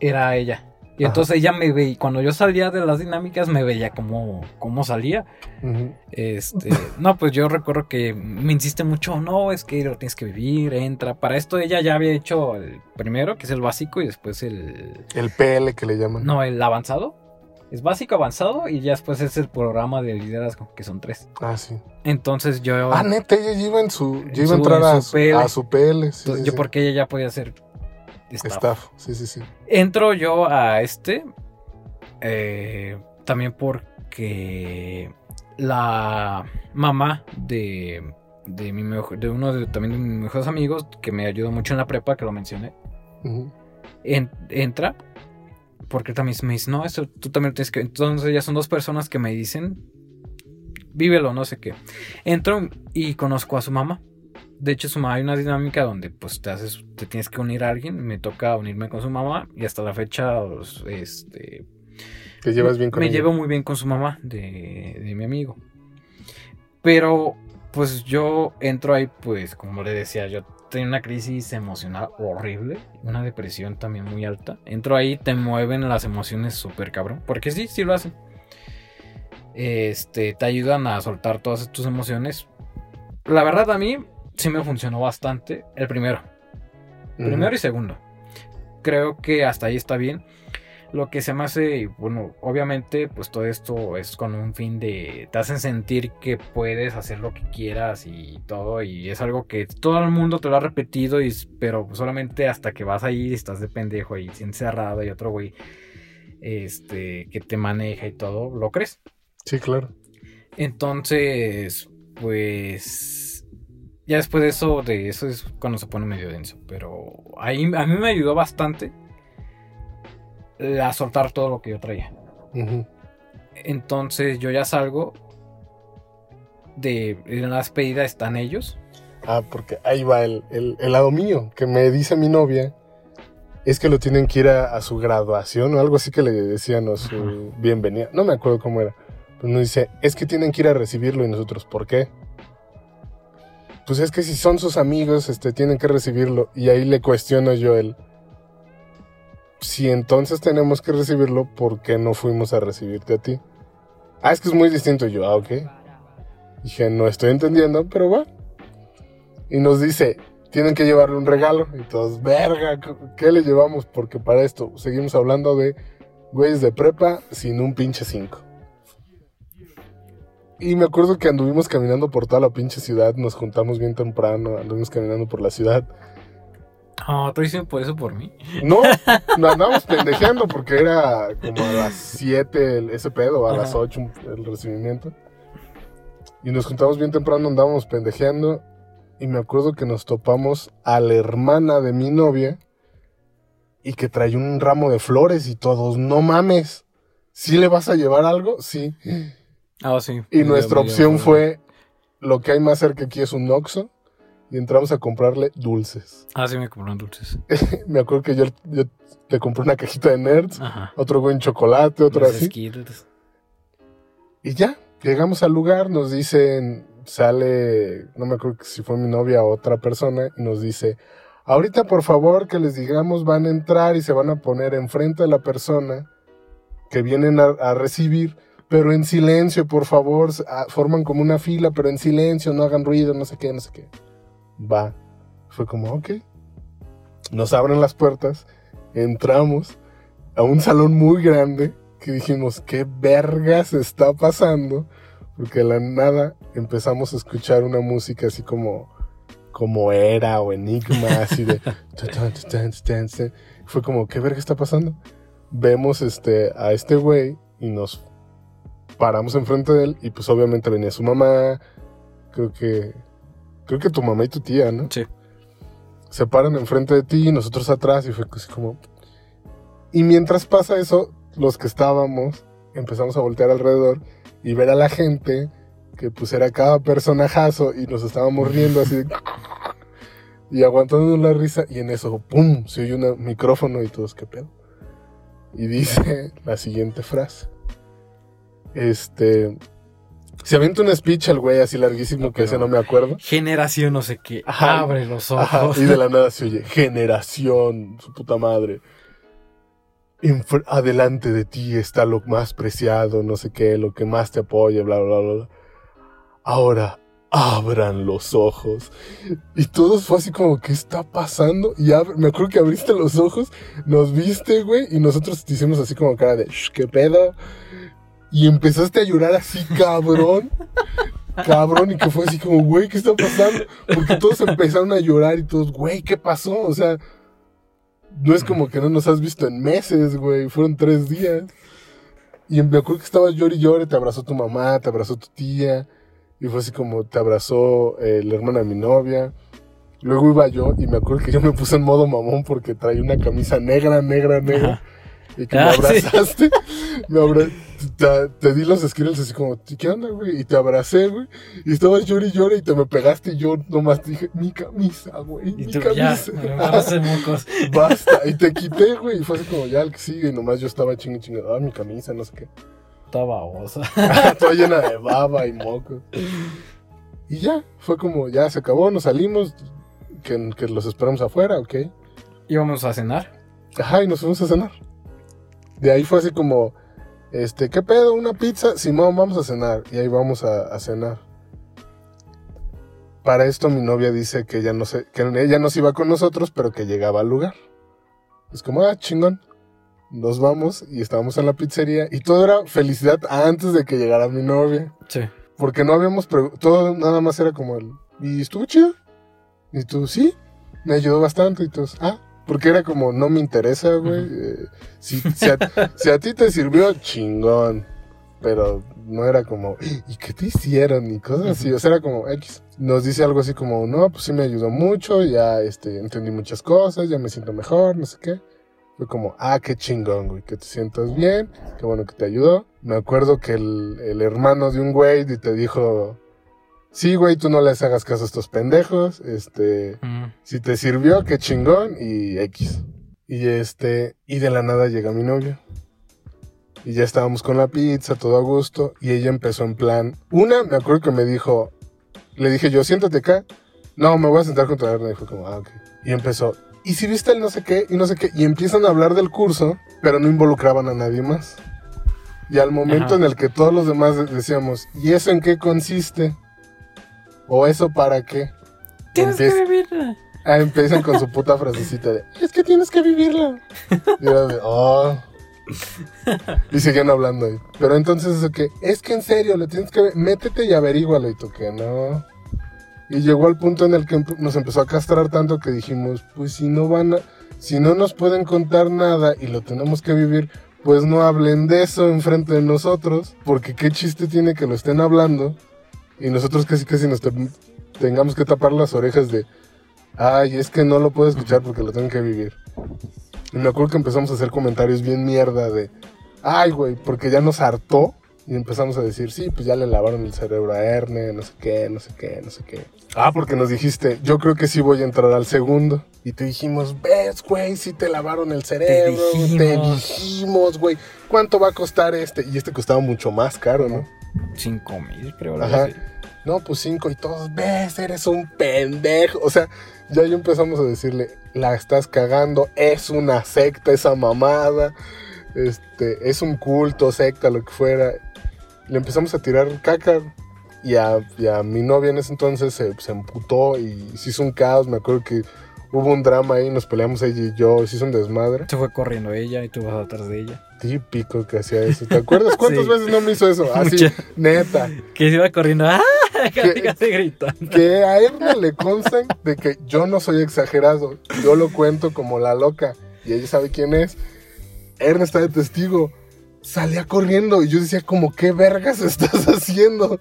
Era ella. Y entonces ella me veía, cuando yo salía de las dinámicas, me veía cómo, cómo salía. Este, no, pues yo recuerdo que me insiste mucho, no, es que lo tienes que vivir, entra. Para esto ella ya había hecho el primero, que es el básico, y después el... El PL que le llaman. No, el avanzado. Es básico, avanzado, y ya después es el programa de liderazgo, que son tres. Ah, sí. Entonces yo... Ah, neta, ella iba en su... Yo iba a entrar a su, PL. A su PL yo porque ella ya podía hacer Staff. Sí, sí, sí. Entro yo a este. Eh, también porque la mamá de, de, mi de uno de, también de mis mejores amigos, que me ayudó mucho en la prepa, que lo mencioné, entra. Porque también me dice, no, eso tú también tienes que. Entonces ya son dos personas que me dicen, vívelo, no sé qué. Entro y conozco a su mamá de hecho, su mamá hay una dinámica donde pues te haces, te tienes que unir a alguien. Me toca unirme con su mamá y hasta la fecha, pues, este... ¿Te llevas bien con Me llevo muy bien con su mamá de, de mi amigo. Pero pues yo entro ahí, pues como le decía, yo tengo una crisis emocional horrible, una depresión también muy alta. Entro ahí, te mueven las emociones súper cabrón, porque sí, sí lo hacen. Este, te ayudan a soltar todas tus emociones. La verdad a mí sí me funcionó bastante el primero. Primero y segundo. Creo que hasta ahí está bien. Lo que se me hace, bueno, obviamente, pues todo esto es con un fin de. Te hacen sentir que puedes hacer lo que quieras y todo. Y es algo que todo el mundo te lo ha repetido, y, pero solamente hasta que vas ahí y estás de pendejo y encerrado y otro güey este, que te maneja y todo, ¿lo crees? Sí, claro. Entonces, pues ya después de eso, de eso es cuando se pone medio denso. Pero ahí a mí me ayudó bastante a soltar todo lo que yo traía. Entonces yo ya salgo de en la despedida están ellos. Ah, porque ahí va el, el, lado mío, que me dice mi novia, es que lo tienen que ir a, su graduación o algo así que le decían a su bienvenida. No me acuerdo cómo era. Pues nos dice, es que tienen que ir a recibirlo y nosotros, ¿por qué? Pues es que si son sus amigos, este, tienen que recibirlo. Y ahí le cuestiono yo el, si entonces tenemos que recibirlo, ¿por qué no fuimos a recibirte a ti? Ah, es que es muy distinto. yo, ah, ok. Dije, no estoy entendiendo, pero va. Y nos dice, tienen que llevarle un regalo. Y todos, verga, ¿qué le llevamos? Porque para esto seguimos hablando de güeyes de prepa sin un pinche 5. Y me acuerdo que anduvimos caminando por toda la pinche ciudad, nos juntamos bien temprano, anduvimos caminando por la ciudad. Oh, ¿tú dices por eso por mí? No, nos andábamos pendejeando porque era como a las 7 ese pedo, a las 8 el recibimiento. Y nos juntamos bien temprano, andábamos pendejeando. Y me acuerdo que nos topamos a la hermana de mi novia. Y que trae un ramo de flores y todos, no mames. ¿Sí le vas a llevar algo? Sí. Ah, sí. Y nuestra opción fue, lo que hay más cerca aquí es un Oxxo. Y entramos a comprarle dulces. Ah, sí, me compraron dulces. me acuerdo que yo, te compré una cajita de nerds, otro buen chocolate, otro así. Y ya, Llegamos al lugar, nos dicen, sale, no me acuerdo si fue mi novia o otra persona, y nos dice, ahorita por favor que les digamos van a entrar y se van a poner enfrente de la persona que vienen a, recibir, pero en silencio, por favor, forman como una fila, pero en silencio, no hagan ruido, no sé qué, no sé qué. Va. Fue como, ok. Nos abren las puertas, entramos a un salón muy grande que dijimos, ¿qué vergas está pasando? Porque de la nada empezamos a escuchar una música así como, como era o enigma, así de... Fue como, ¿qué verga está pasando? Vemos este, a este güey y nos paramos enfrente de él y pues obviamente venía su mamá, creo que, creo que tu mamá y tu tía, ¿no? Sí. Se paran enfrente de ti y nosotros atrás y fue así como... Y mientras pasa eso, los que estábamos empezamos a voltear alrededor y ver a la gente que pues era cada personajazo y nos estábamos riendo así y aguantando la risa y en eso, ¡pum! se oye un micrófono y todos, ¿qué pedo? Y dice la siguiente frase. Este... Se avienta un speech al güey así larguísimo que ese no me acuerdo. Generación no sé qué. Abre los ojos. y de la nada se oye, generación, su puta madre adelante de ti está lo más preciado, no sé qué, lo que más te apoya, bla, bla, bla. Ahora, abran los ojos. Y todos fue así como, ¿qué está pasando? Y me acuerdo que abriste los ojos, nos viste, güey, y nosotros te hicimos así como cara de, ¿qué pedo? Y empezaste a llorar así, cabrón. cabrón, y que fue así como, güey, ¿qué está pasando? Porque todos empezaron a llorar y todos, güey, ¿qué pasó? O sea, no es como que no nos has visto en meses, güey. Fueron tres días. Y me acuerdo que estabas llori y te abrazó tu mamá, te abrazó tu tía. Y fue así como te abrazó eh, la hermana de mi novia. Luego iba yo y me acuerdo que yo me puse en modo mamón porque traía una camisa negra, negra, negra. Y que me ah, abrazaste. Me te, di los skills así como, ¿qué onda, güey? Y te abracé, güey. Y estabas llori y llore y te me pegaste y yo nomás te dije, mi camisa, güey. Mi camisa. Ya, mocos. Basta. Y te quité, güey. Y fue así como, ya el que sigue. Y nomás yo estaba chingue chingue. Ah, mi camisa, no sé qué. Estaba babosa. Toda llena de baba y mocos. Y ya, fue como, ya se acabó, nos salimos. Que, que los esperamos afuera, ok. Íbamos a cenar. Ajá, y nos fuimos a cenar. De ahí fue así como, este, ¿qué pedo? ¿Una pizza? Simón, vamos a cenar. Y ahí vamos a, cenar. Para esto mi novia dice que ella no se, que ella no se iba con nosotros, pero que llegaba al lugar. Es como, ah, chingón. Nos vamos y estábamos en la pizzería y todo era felicidad antes de que llegara mi novia. Sí. Porque no habíamos, todo nada más era como el, y estuvo chido. Y tú, sí, me ayudó bastante y todos, ah, porque era como, no me interesa, güey. Eh, si, a, ti te sirvió, chingón. pero no era como, ¿y qué te hicieron? Y cosas así, o sea, era como X. Nos dice algo así como, no, pues sí me ayudó mucho, ya este, entendí muchas cosas, ya me siento mejor, no sé qué. Fue como, ah, qué chingón, güey, que te sientas bien, qué bueno que te ayudó. Me acuerdo que el, el hermano de un güey te dijo, sí, güey, tú no les hagas caso a estos pendejos, este, si te sirvió, qué chingón, y X. Y este, y de la nada llega mi novio. Y ya estábamos con la pizza, todo a gusto, y ella empezó en plan, una, me acuerdo que me dijo, le dije yo, siéntate acá. No, me voy a sentar contra él. Y fue como, ah, ok. Y empezó, y si viste el no sé qué, y no sé qué, y empiezan a hablar del curso, pero no involucraban a nadie más. Y al momento en el que todos los demás decíamos, ¿y eso en qué consiste? ¿O eso para qué? Tienes que vivirla. Ah, empiezan con su puta frasecita de, es que tienes que vivirla. Y era de, oh. Y seguían hablando ahí. Pero entonces eso que, es que en serio, le tienes que, métete y averígualo. Y tú que no. Y llegó al punto en el que nos empezó a castrar tanto que dijimos, pues si no van a, si no nos pueden contar nada y lo tenemos que vivir, pues no hablen de eso enfrente de nosotros, porque qué chiste tiene que lo estén hablando y nosotros casi casi nos tengamos que tapar las orejas de, ay, es que no lo puedo escuchar porque lo tengo que vivir. Y me acuerdo que empezamos a hacer comentarios bien mierda de, ay, güey, porque ya nos hartó y empezamos a decir, sí, pues ya le lavaron el cerebro a Erne, no sé qué, no sé qué, no sé qué. Ah, porque nos dijiste, yo creo que sí voy a entrar al segundo. Y te dijimos, ves, güey, sí te lavaron el cerebro. Te dijimos, güey, ¿cuánto va a costar este? Y este costaba mucho más caro, ¿no? Cinco mil, creo. Ajá. No, pues cinco y todos, ves, eres un pendejo. O sea, ya yo empezamos a decirle, la estás cagando, es una secta esa mamada, este, es un culto, secta, lo que fuera le empezamos a tirar caca. Y a, mi novia en ese entonces se, se, emputó y se hizo un caos. Me acuerdo que hubo un drama ahí, nos peleamos ella y yo, se hizo un desmadre. Se fue corriendo ella y tú vas atrás de ella. Típico que hacía eso. ¿Te acuerdas cuántas veces no me hizo eso? Así, neta. Que se iba corriendo. ¡Ah! Que, gritando. Que a él le consta de que yo no soy exagerado. Yo lo cuento como la loca. Y ella sabe quién es. Ernest está de testigo salía corriendo y yo decía como, ¿qué vergas estás haciendo?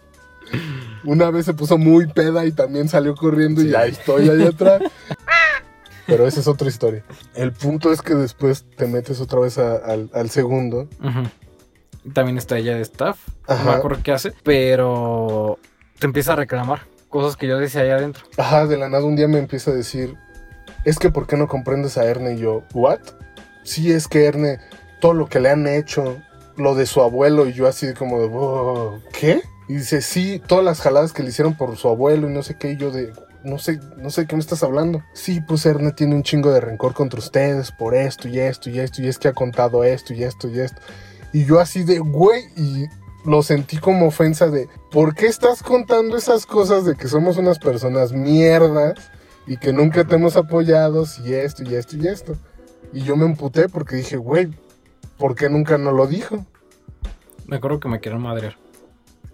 Una vez se puso muy peda y también salió corriendo y ahí estoy ahí atrás. Pero esa es otra historia. El punto es que después te metes otra vez al, segundo. También está ella de staff. No me acuerdo qué hace. Pero te empieza a reclamar cosas que yo decía allá adentro. Ajá, de la nada un día me empieza a decir, es que ¿por qué no comprendes a Erne? Y yo, ¿what? Sí, es que Erne, todo lo que le han hecho, lo de su abuelo y yo así como de, ¿qué? Y dice, sí, todas las jaladas que le hicieron por su abuelo y no sé qué, y yo de, no sé, no sé qué me estás hablando. Sí, pues Erne tiene un chingo de rencor contra ustedes por esto y esto y esto, y es que ha contado esto y esto y esto. Y yo así de, güey, y lo sentí como ofensa de, ¿por qué estás contando esas cosas de que somos unas personas mierdas y que nunca te hemos apoyado y esto y esto y esto? Y yo me emputé porque dije, güey, ¿por qué nunca no lo dijo? Me acuerdo que me quieren madrear.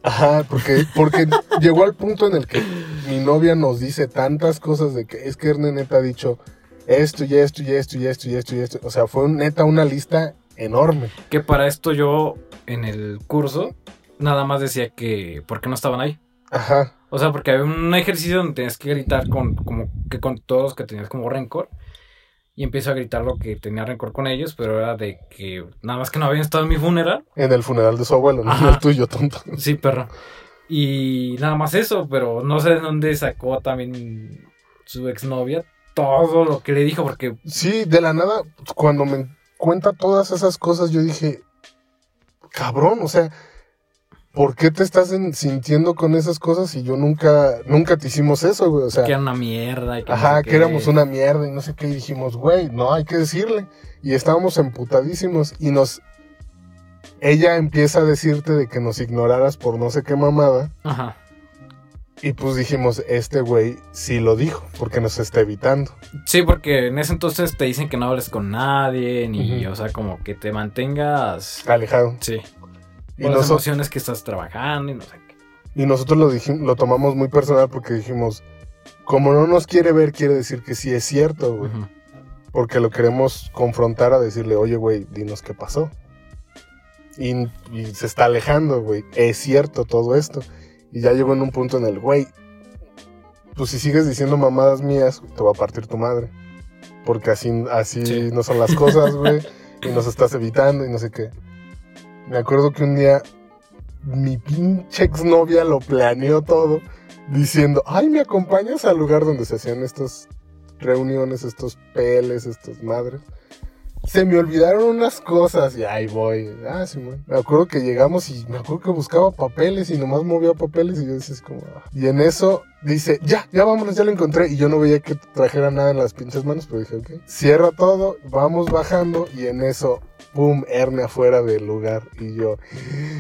Ajá, porque, porque llegó al punto en el que mi novia nos dice tantas cosas de que es que Erne neta ha dicho esto y esto y esto y esto y esto y esto. O sea, fue neta una lista enorme. Que para esto yo en el curso nada más decía que ¿por qué no estaban ahí? Ajá. O sea, porque había un ejercicio donde tenías que gritar con como que con todos que tenías como rencor y empiezo a gritar lo que tenía rencor con ellos, pero era de que nada más que no habían estado en mi funeral. En el funeral de su abuelo, no en el tuyo, tonto. Sí, perro. Y nada más eso, pero no sé de dónde sacó también su exnovia todo lo que le dijo, porque... Sí, de la nada, cuando me cuenta todas esas cosas, yo dije, cabrón, o sea, ¿por qué te estás sintiendo con esas cosas y yo nunca, nunca te hicimos eso, güey? O sea, que era una mierda. ajá, que éramos una mierda y no sé qué. Y dijimos, güey, no, hay que decirle. Y estábamos emputadísimos y nos... Ella empieza a decirte de que nos ignoraras por no sé qué mamada. Ajá. Y pues dijimos, este güey sí lo dijo, porque nos está evitando. Sí, porque en ese entonces te dicen que no hables con nadie, ni, o sea, como que te mantengas... Alejado. Sí y las emociones que estás trabajando y no sé qué. Y nosotros lo, dijimos, lo tomamos muy personal porque dijimos, como no nos quiere ver, quiere decir que sí es cierto, güey. Porque lo queremos confrontar a decirle, oye, güey, dinos qué pasó. Y, y se está alejando, güey. Es cierto todo esto. Y ya llegó en un punto en el, güey, pues si sigues diciendo mamadas mías, te va a partir tu madre. Porque así, así Sí. no son las cosas, güey. y nos estás evitando y no sé qué. Me acuerdo que un día mi pinche exnovia lo planeó todo diciendo, ay, ¿me acompañas al lugar donde se hacían estas reuniones, estos peles, estas madres? Se me olvidaron unas cosas y ahí voy. Ah, sí, man. Me acuerdo que llegamos y me acuerdo que buscaba papeles y nomás movía papeles y yo decía así como... ah. Y en eso dice, ya, ya vámonos, ya lo encontré. Y yo no veía que trajera nada en las pinches manos, pero dije, ok. Cierra todo, vamos bajando y en eso, pum, Erne afuera del lugar. Y yo...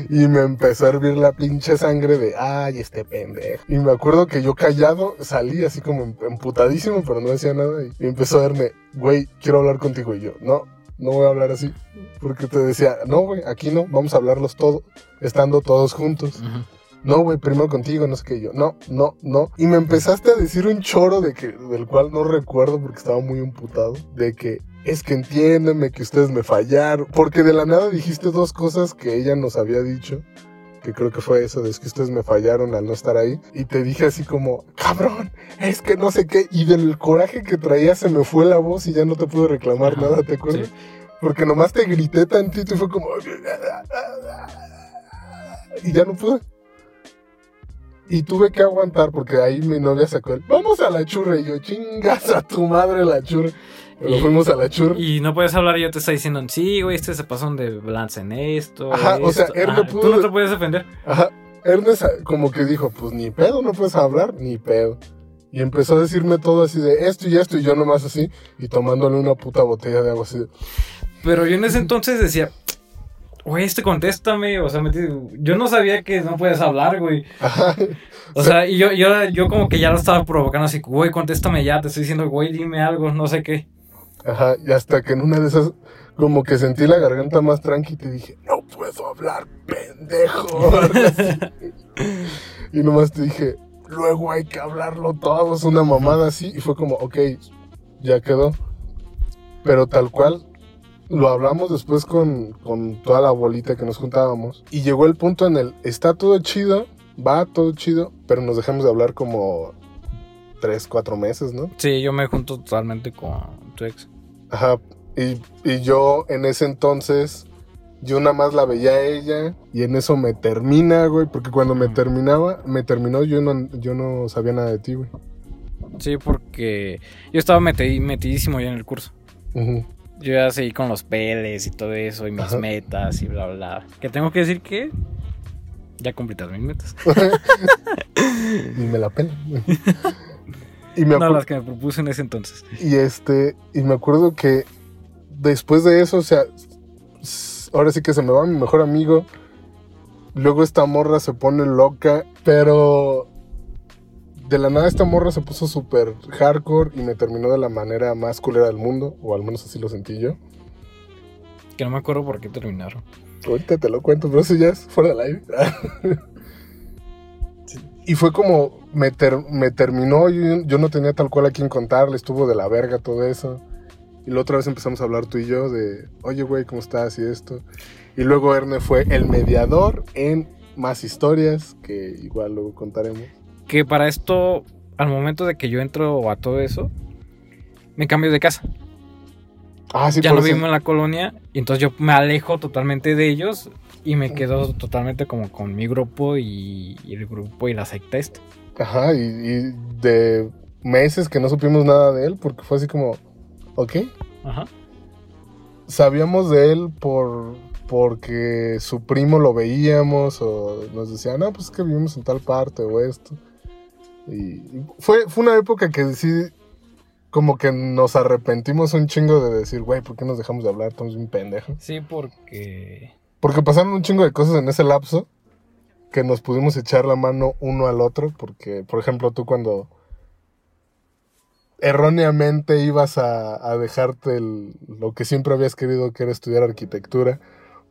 Y me empezó a hervir la pinche sangre de, ay, este pendejo. Y me acuerdo que yo callado salí así como em- emputadísimo, pero no decía nada. Y empezó a verme, güey, quiero hablar contigo. Y yo, no, no voy a hablar así. Porque te decía, no, güey, aquí no, vamos a hablarlos todos, estando todos juntos. No, güey, primero contigo, no sé qué. Yo, no, no, no. Y me empezaste a decir un choro de que, del cual no recuerdo porque estaba muy emputado. De que es que entiéndeme que ustedes me fallaron. Porque de la nada dijiste dos cosas que ella nos había dicho. Que creo que fue eso, de es que ustedes me fallaron al no estar ahí. Y te dije así como, cabrón, es que no sé qué. Y del coraje que traía se me fue la voz y ya no te pude reclamar Ajá, nada, ¿te acuerdas? sí. Porque nomás te grité tantito y fue como... Y ya no pude. Y tuve que aguantar porque ahí mi novia sacó el... Vamos a la churra. Y yo, chingas a tu madre la churra. Y- fuimos a la churra. Y no puedes hablar y yo te estoy diciendo, sí, güey, este se pasó de balance en esto. Ajá, o sea, esto". él no pudo- Tú no te puedes defender. Ajá. Ernest como que dijo, pues ni pedo, no puedes hablar, ni pedo. Y empezó a decirme todo así de esto y esto y yo nomás así. Y tomándole una puta botella de agua así. Pero yo en ese entonces decía, güey, este contéstame. O sea, me yo no sabía que no puedes hablar, güey. Ajá. O sea, y yo, yo, yo como que ya lo estaba provocando así, güey, contéstame ya, te estoy diciendo, güey, dime algo, no sé qué. Ajá, y hasta que en una de esas, como que sentí la garganta más tranqui y te dije, no puedo hablar, pendejo. y nomás te dije, luego hay que hablarlo todo, es una mamada así. Y fue como, ok, ya quedó. Pero tal cual, lo hablamos después con, con toda la bolita que nos juntábamos. Y llegó el punto en el, está todo chido, va todo chido, pero nos dejamos de hablar como tres, cuatro meses, ¿no? Sí, yo me junto totalmente con tu ex. Ajá. Y, y yo en ese entonces, yo nada más la veía a ella y en eso me termina, güey, porque cuando me terminaba, me terminó, yo no, yo no sabía nada de ti, güey. Sí, porque yo estaba meti- metidísimo ya en el curso. Ujú. Yo ya seguí con los peles y todo eso, y mis Ajá. metas y bla, bla. Que tengo que decir que ya cumplí todas mis metas. Y me la pela. y me No, las que me propuse en ese entonces. Y este, y me acuerdo que después de eso, o sea, ahora sí que se me va mi mejor amigo. Luego esta morra se pone loca, pero de la nada esta morra se puso súper hardcore y me terminó de la manera más culera del mundo, o al menos así lo sentí yo. Que no me acuerdo por qué terminaron. Ahorita te lo cuento, pero eso ya es fuera del aire. Y fue como, me, ter- me terminó, yo, yo no tenía tal cual a quien contarle, estuvo de la verga todo eso. Y la otra vez empezamos a hablar tú y yo de, oye, güey, ¿cómo estás? Y esto. Y luego Erne fue el mediador en más historias, que igual luego contaremos. Que para esto, al momento de que yo entro a todo eso, me cambio de casa. Ah, sí, ya no eso- vivo en la colonia, y entonces yo me alejo totalmente de ellos y me quedo totalmente como con mi grupo y, y el grupo y la secta esta. Ajá, y, y de meses que no supimos nada de él, porque fue así como, ok. Ajá. sabíamos de él por porque su primo lo veíamos o nos decía, no, pues es que vivimos en tal parte o esto. Y y fue, fue una época que sí, como que nos arrepentimos un chingo de decir, güey, ¿por qué nos dejamos de hablar? Estamos un pendejo. Sí, porque... Porque pasaron un chingo de cosas en ese lapso que nos pudimos echar la mano uno al otro. Porque, por ejemplo, tú cuando erróneamente ibas a, a dejarte el- lo que siempre habías querido, que era estudiar arquitectura,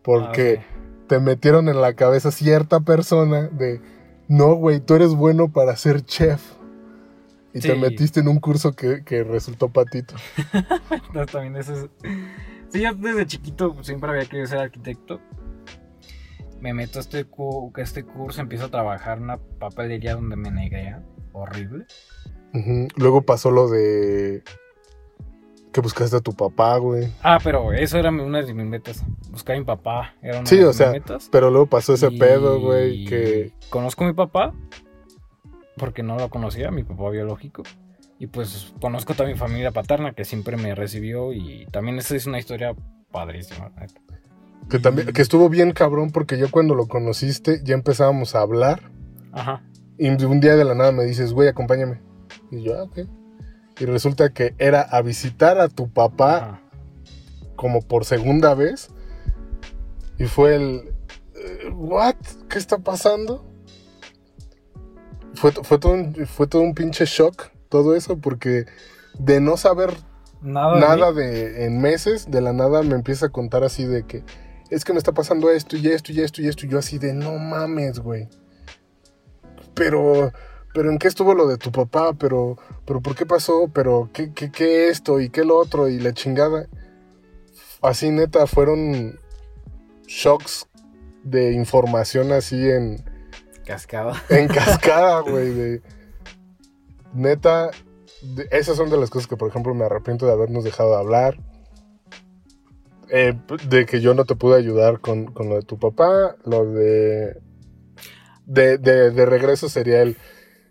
porque Ah, te metieron en la cabeza cierta persona de, no, güey, tú eres bueno para ser chef. Y te metiste en un curso que, que resultó patito. No, también eso es... Sí, yo desde chiquito siempre había querido ser arquitecto. Me meto a este, cu- este curso, empiezo a trabajar en una papelería donde me negrean. Horrible. Luego pasó lo de que buscaste a tu papá, güey. Ah, pero eso era una de mis metas. Buscar a mi papá. Era una Sí, de o mis sea, metas. Pero luego pasó ese Y pedo, güey, que... Conozco a mi papá. Porque no lo conocía, mi papá biológico. Y pues conozco a toda mi familia paterna que siempre me recibió. Y también esa es una historia padrísima. Que también, que estuvo bien cabrón porque yo cuando lo conociste ya empezábamos a hablar Ajá. y un día de la nada me dices, güey, acompáñame. Y yo, ah, ok. Y resulta que era a visitar a tu papá ajá. como por segunda vez. Y fue el, eh, ¿what? ¿Qué está pasando? Fue, fue, todo un, fue todo un pinche shock todo eso porque de no saber Nada. nada de en meses, de la nada me empieza a contar así de que es que me está pasando esto y esto y esto y esto y yo así de no mames, güey. Pero pero en qué estuvo lo de tu papá, pero pero por qué pasó, pero qué qué qué esto y qué lo otro y la chingada. Así neta fueron shocks de información así en Cascada. en cascada, güey. de- Neta, de- esas son de las cosas que, por ejemplo, me arrepiento de habernos dejado de hablar. Eh, de que yo no te pude ayudar con, con lo de tu papá. Lo de, de. de- de regreso sería el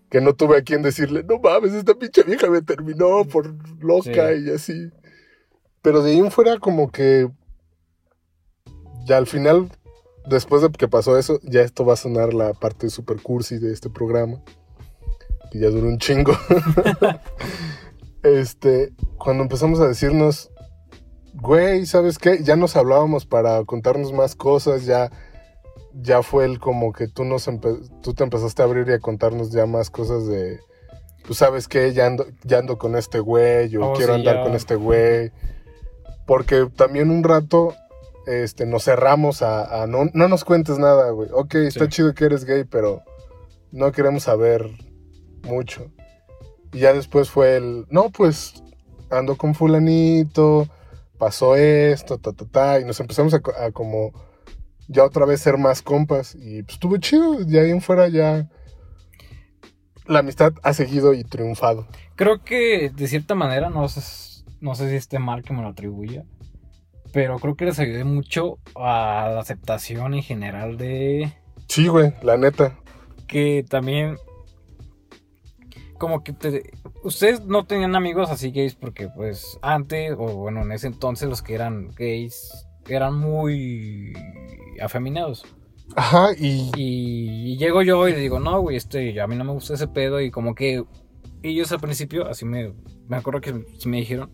que no tuve a quien decirle, no mames, esta pinche vieja me terminó por loca Sí. y así. Pero de ahí en fuera, como que. Ya al final después de que pasó eso, ya esto va a sonar la parte super cursi de este programa. Que ya duró un chingo. este, cuando empezamos a decirnos, güey, ¿sabes qué? Ya nos hablábamos para contarnos más cosas, ya, ya fue el como que tú, nos tú te empezaste a abrir y a contarnos ya más cosas de, pues sabes qué, ya ando, ya ando con este güey, o Oh, quiero sí, andar ya. con este güey. Porque también un rato este, nos cerramos a, a no, no nos cuentes nada, güey. Ok, está chido que eres gay, pero no queremos saber mucho. Y ya después fue el, no, pues ando con fulanito, pasó esto, ta, ta, ta, y nos empezamos a, a como ya otra vez ser más compas. Y pues estuvo chido, de ahí en fuera ya la amistad ha seguido y triunfado. Creo que de cierta manera, no sé, no sé si esté mal que me lo atribuya, pero creo que les ayudé mucho a la aceptación en general de Sí, güey, la neta. que también como que te- ustedes no tenían amigos así gays porque pues antes o bueno en ese entonces los que eran gays eran muy afeminados Ajá, y y llego yo y le digo no güey este a mí no me gusta ese pedo y como que ellos al principio así me me acuerdo que me dijeron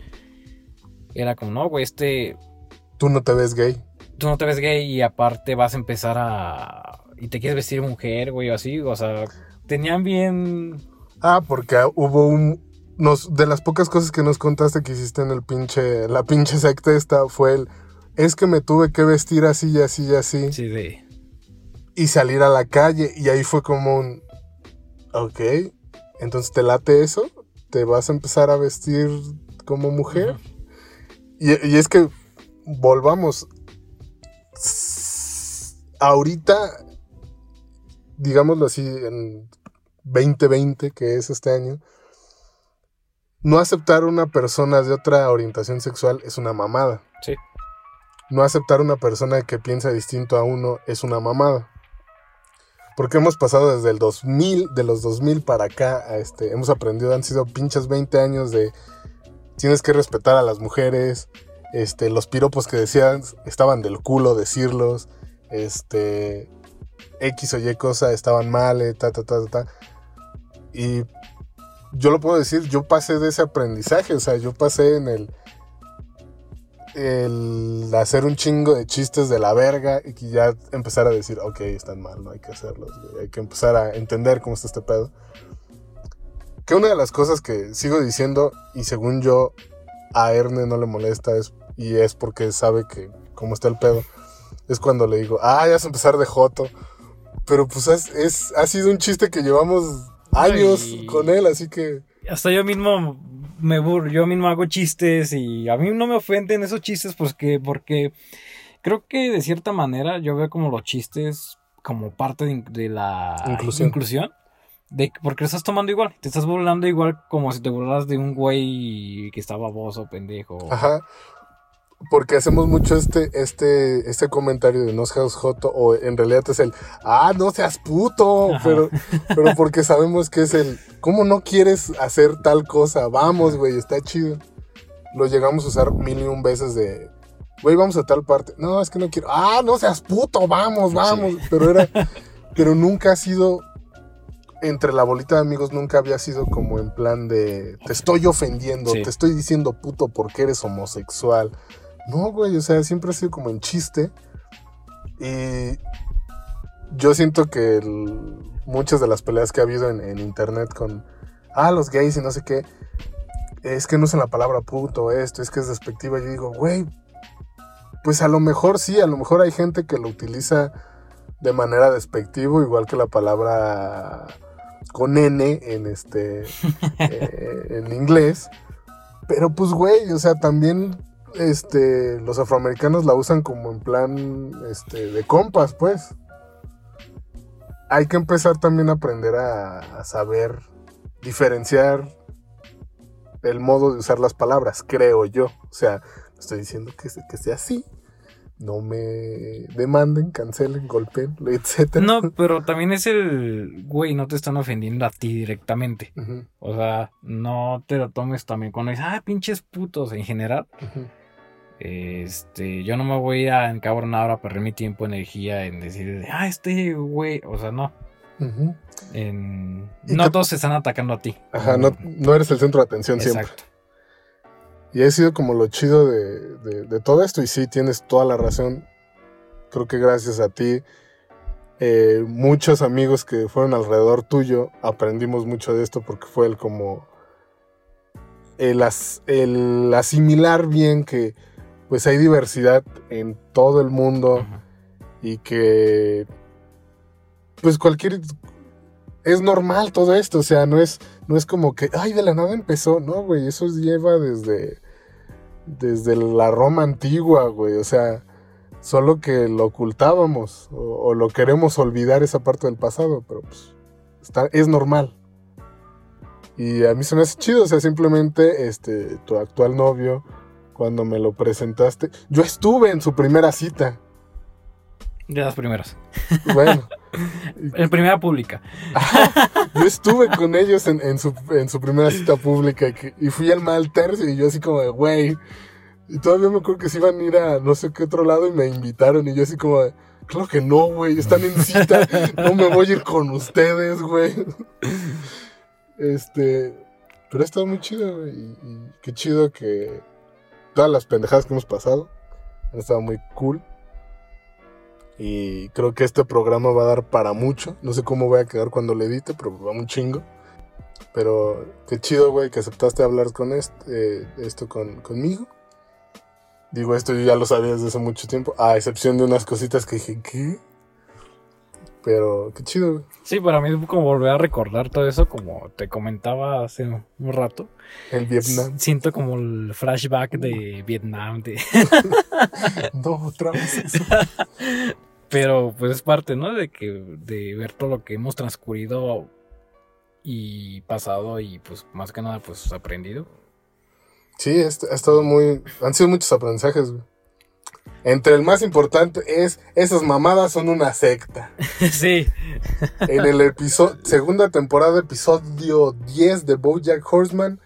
era como no güey este tú no te ves gay. tú no te ves gay y aparte vas a empezar a y te quieres vestir mujer güey o así o sea tenían bien Ah, porque hubo un. Nos, de las pocas cosas que nos contaste que hiciste en el pinche. La pinche secta esta fue el. Es que me tuve que vestir así y así y así. Sí, de. Y salir a la calle. Y ahí fue como un. Ok. Entonces te late eso. Te vas a empezar a vestir como mujer. Y, y es que. Volvamos. Ahorita. Digámoslo así. En 2020, que es este año, no aceptar una persona de otra orientación sexual es una mamada. Sí. No aceptar una persona que piensa distinto a uno es una mamada. Porque hemos pasado desde el 2000, de los 2000 para acá, a este, hemos aprendido, han sido pinches 20 años de tienes que respetar a las mujeres, este, los piropos que decían estaban del culo decirlos, este, X o Y cosa estaban mal, eh, ta, ta, ta, ta, ta. Y yo lo puedo decir, yo pasé de ese aprendizaje, o sea, yo pasé en el, el hacer un chingo de chistes de la verga y que ya empezar a decir, ok, están mal, no hay que hacerlos, güey, hay que empezar a entender cómo está este pedo. Que una de las cosas que sigo diciendo, y según yo, a Erne no le molesta, es, y es porque sabe que cómo está el pedo, es cuando le digo, ah, ya vas a empezar de joto. Pero pues es, es- ha sido un chiste que llevamos años con él, así que... Hasta yo mismo me burro, yo mismo hago chistes y a mí no me ofenden esos chistes porque, porque Creo que de cierta manera yo veo como los chistes como parte de, la inclusión. de, porque estás tomando igual, te estás burlando igual como si te burlas de un güey que está baboso, pendejo. Ajá. Porque hacemos mucho este, este, este comentario de no seas joto, o en realidad es el, ah, no seas puto, pero, pero porque sabemos que es el, ¿cómo no quieres hacer tal cosa? Vamos, güey, está chido. Lo llegamos a usar mil y un veces de, güey, vamos a tal parte. No, es que no quiero. Ah, no seas puto, vamos, vamos. Pero era, pero nunca ha sido, entre la bolita de amigos, nunca había sido como en plan de, te estoy ofendiendo, te estoy diciendo puto porque eres homosexual. No, güey, o sea, siempre ha sido como en chiste. Y yo siento que muchas de las peleas que ha habido en, en internet con, ah, los gays y no sé qué, es que no usan la palabra puto, esto, es que es despectiva. Yo digo, güey, pues a lo mejor sí, a lo mejor hay gente que lo utiliza de manera despectiva, igual que la palabra con N en este eh, en inglés. Pero pues güey, o sea, también este los afroamericanos la usan como en plan este de compas, pues. Hay que empezar también a aprender a, saber diferenciar el modo de usar las palabras, creo yo. O sea, estoy diciendo que, que sea así. No me demanden, cancelen, golpeen, etc. No, pero también es el, güey, no te están ofendiendo a ti directamente. O sea, no te lo tomes también cuando dices, ah, pinches putos en general. Este, yo no me voy a encabronar a perder mi tiempo, energía en decir, ah, este güey, o sea, no. no todos se están atacando a ti. Ajá, no, no eres el centro de atención Exacto. siempre. Y ha sido como lo chido de, todo esto. Y sí, tienes toda la razón. Creo que gracias a ti, eh, muchos amigos que fueron alrededor tuyo, aprendimos mucho de esto porque fue el como el, el asimilar bien que pues hay diversidad en todo el mundo y que pues cualquier es normal todo esto, o sea, no es, no es como que, ay, de la nada empezó, no, güey, eso lleva desde, desde la Roma antigua, güey, o sea, solo que lo ocultábamos o, lo queremos olvidar esa parte del pasado, pero pues está, es normal. Y a mí se me hace chido, o sea, simplemente este, tu actual novio, cuando me lo presentaste, yo estuve en su primera cita. De las primeras. Bueno. en primera pública. yo estuve con ellos en, su, primera cita pública y, fui al mal tercio y yo así como de, güey. Y todavía me acuerdo que se iban a ir a no sé qué otro lado y me invitaron y yo así como de, claro que no, güey, están en cita, no me voy a ir con ustedes, güey. Este, pero ha estado muy chido, güey. y qué chido que todas las pendejadas que hemos pasado han estado muy cool. Y creo que este programa va a dar para mucho. No sé cómo voy a quedar cuando le edite, pero va un chingo. Pero qué chido, güey, que aceptaste hablar con este, esto con, conmigo. Digo, esto yo ya lo sabía desde hace mucho tiempo, a excepción de unas cositas que dije, ¿qué? Pero qué chido, güey. Sí, para mí es como volver a recordar todo eso, como te comentaba hace un rato. El Vietnam. Siento como el flashback de Vietnam. De... no, otra vez eso. Pero pues es parte, ¿no? De que de ver todo lo que hemos transcurrido y pasado y pues más que nada pues aprendido. Sí, ha estado muy... Han sido muchos aprendizajes, güey. Entre el más importante es, esas mamadas son una secta. sí. En el episodio, segunda temporada, episodio 10 de Bojack Horseman,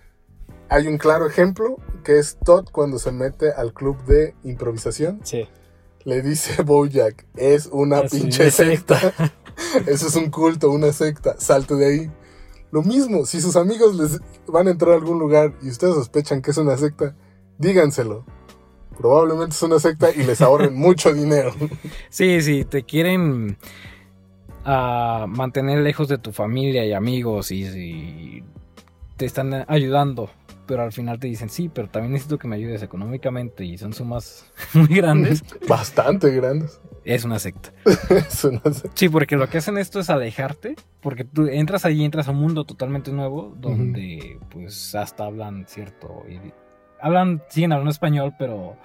hay un claro ejemplo, que es Todd cuando se mete al club de improvisación. Sí. Le dice Bojack, es una pinche secta. Eso es un culto, una secta. Salte de ahí. Lo mismo, si sus amigos les van a entrar a algún lugar y ustedes sospechan que es una secta, díganselo probablemente es una secta y les ahorren mucho dinero. Sí, sí, te quieren ah, mantener lejos de tu familia y amigos y, te están ayudando, pero al final te dicen, sí, pero también necesito que me ayudes económicamente y son sumas muy grandes. Bastante grandes. Es una secta. es una secta. Sí, porque lo que hacen esto es alejarte, porque tú entras allí, entras a un mundo totalmente nuevo, donde pues hasta hablan cierto hablan, siguen hablando español, pero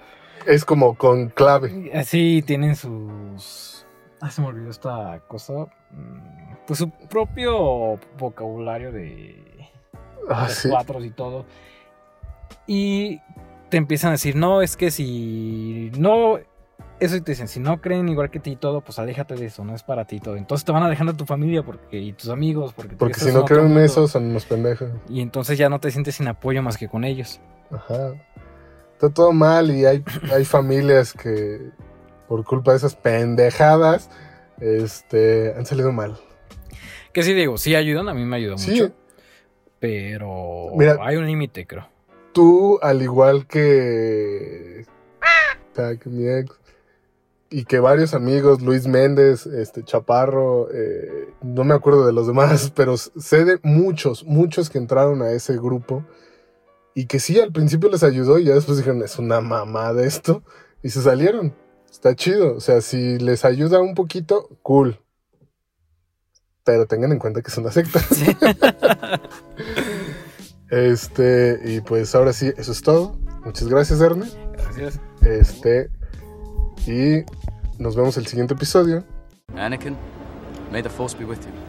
es como con clave. Así tienen sus. Ah, se me olvidó esta cosa. Mm, Pues su propio vocabulario de. Ah, los sí. cuatros y todo. Y te empiezan a decir, no, es que si no. Eso y te dicen, si no creen igual que ti y todo, pues aléjate de eso, no es para ti y todo. Entonces te van alejando de tu familia porque, y tus amigos, porque, Porque si no creen en eso, son unos pendejos. Y entonces ya no te sientes sin apoyo más que con ellos. Ajá. Está todo mal y hay, hay familias que por culpa de esas pendejadas este, han salido mal. Que sí digo, sí ayudan, a mí me ayudó Sí, mucho. Pero Mira. hay un límite, creo. tú, al igual que, ah, que mi ex, y que varios amigos, Luis Méndez, este, Chaparro, eh, no me acuerdo de los demás, pero sé de muchos, muchos que entraron a ese grupo y que sí, al principio les ayudó y ya después dijeron, es una mamada esto, y se salieron. Está chido, o sea, si les ayuda un poquito, cool. Pero tengan en cuenta que es una secta. Este, y pues ahora sí, eso es todo. Muchas gracias, Erne. Gracias. Este, y nos vemos el siguiente episodio. Anakin, may the Force be with you.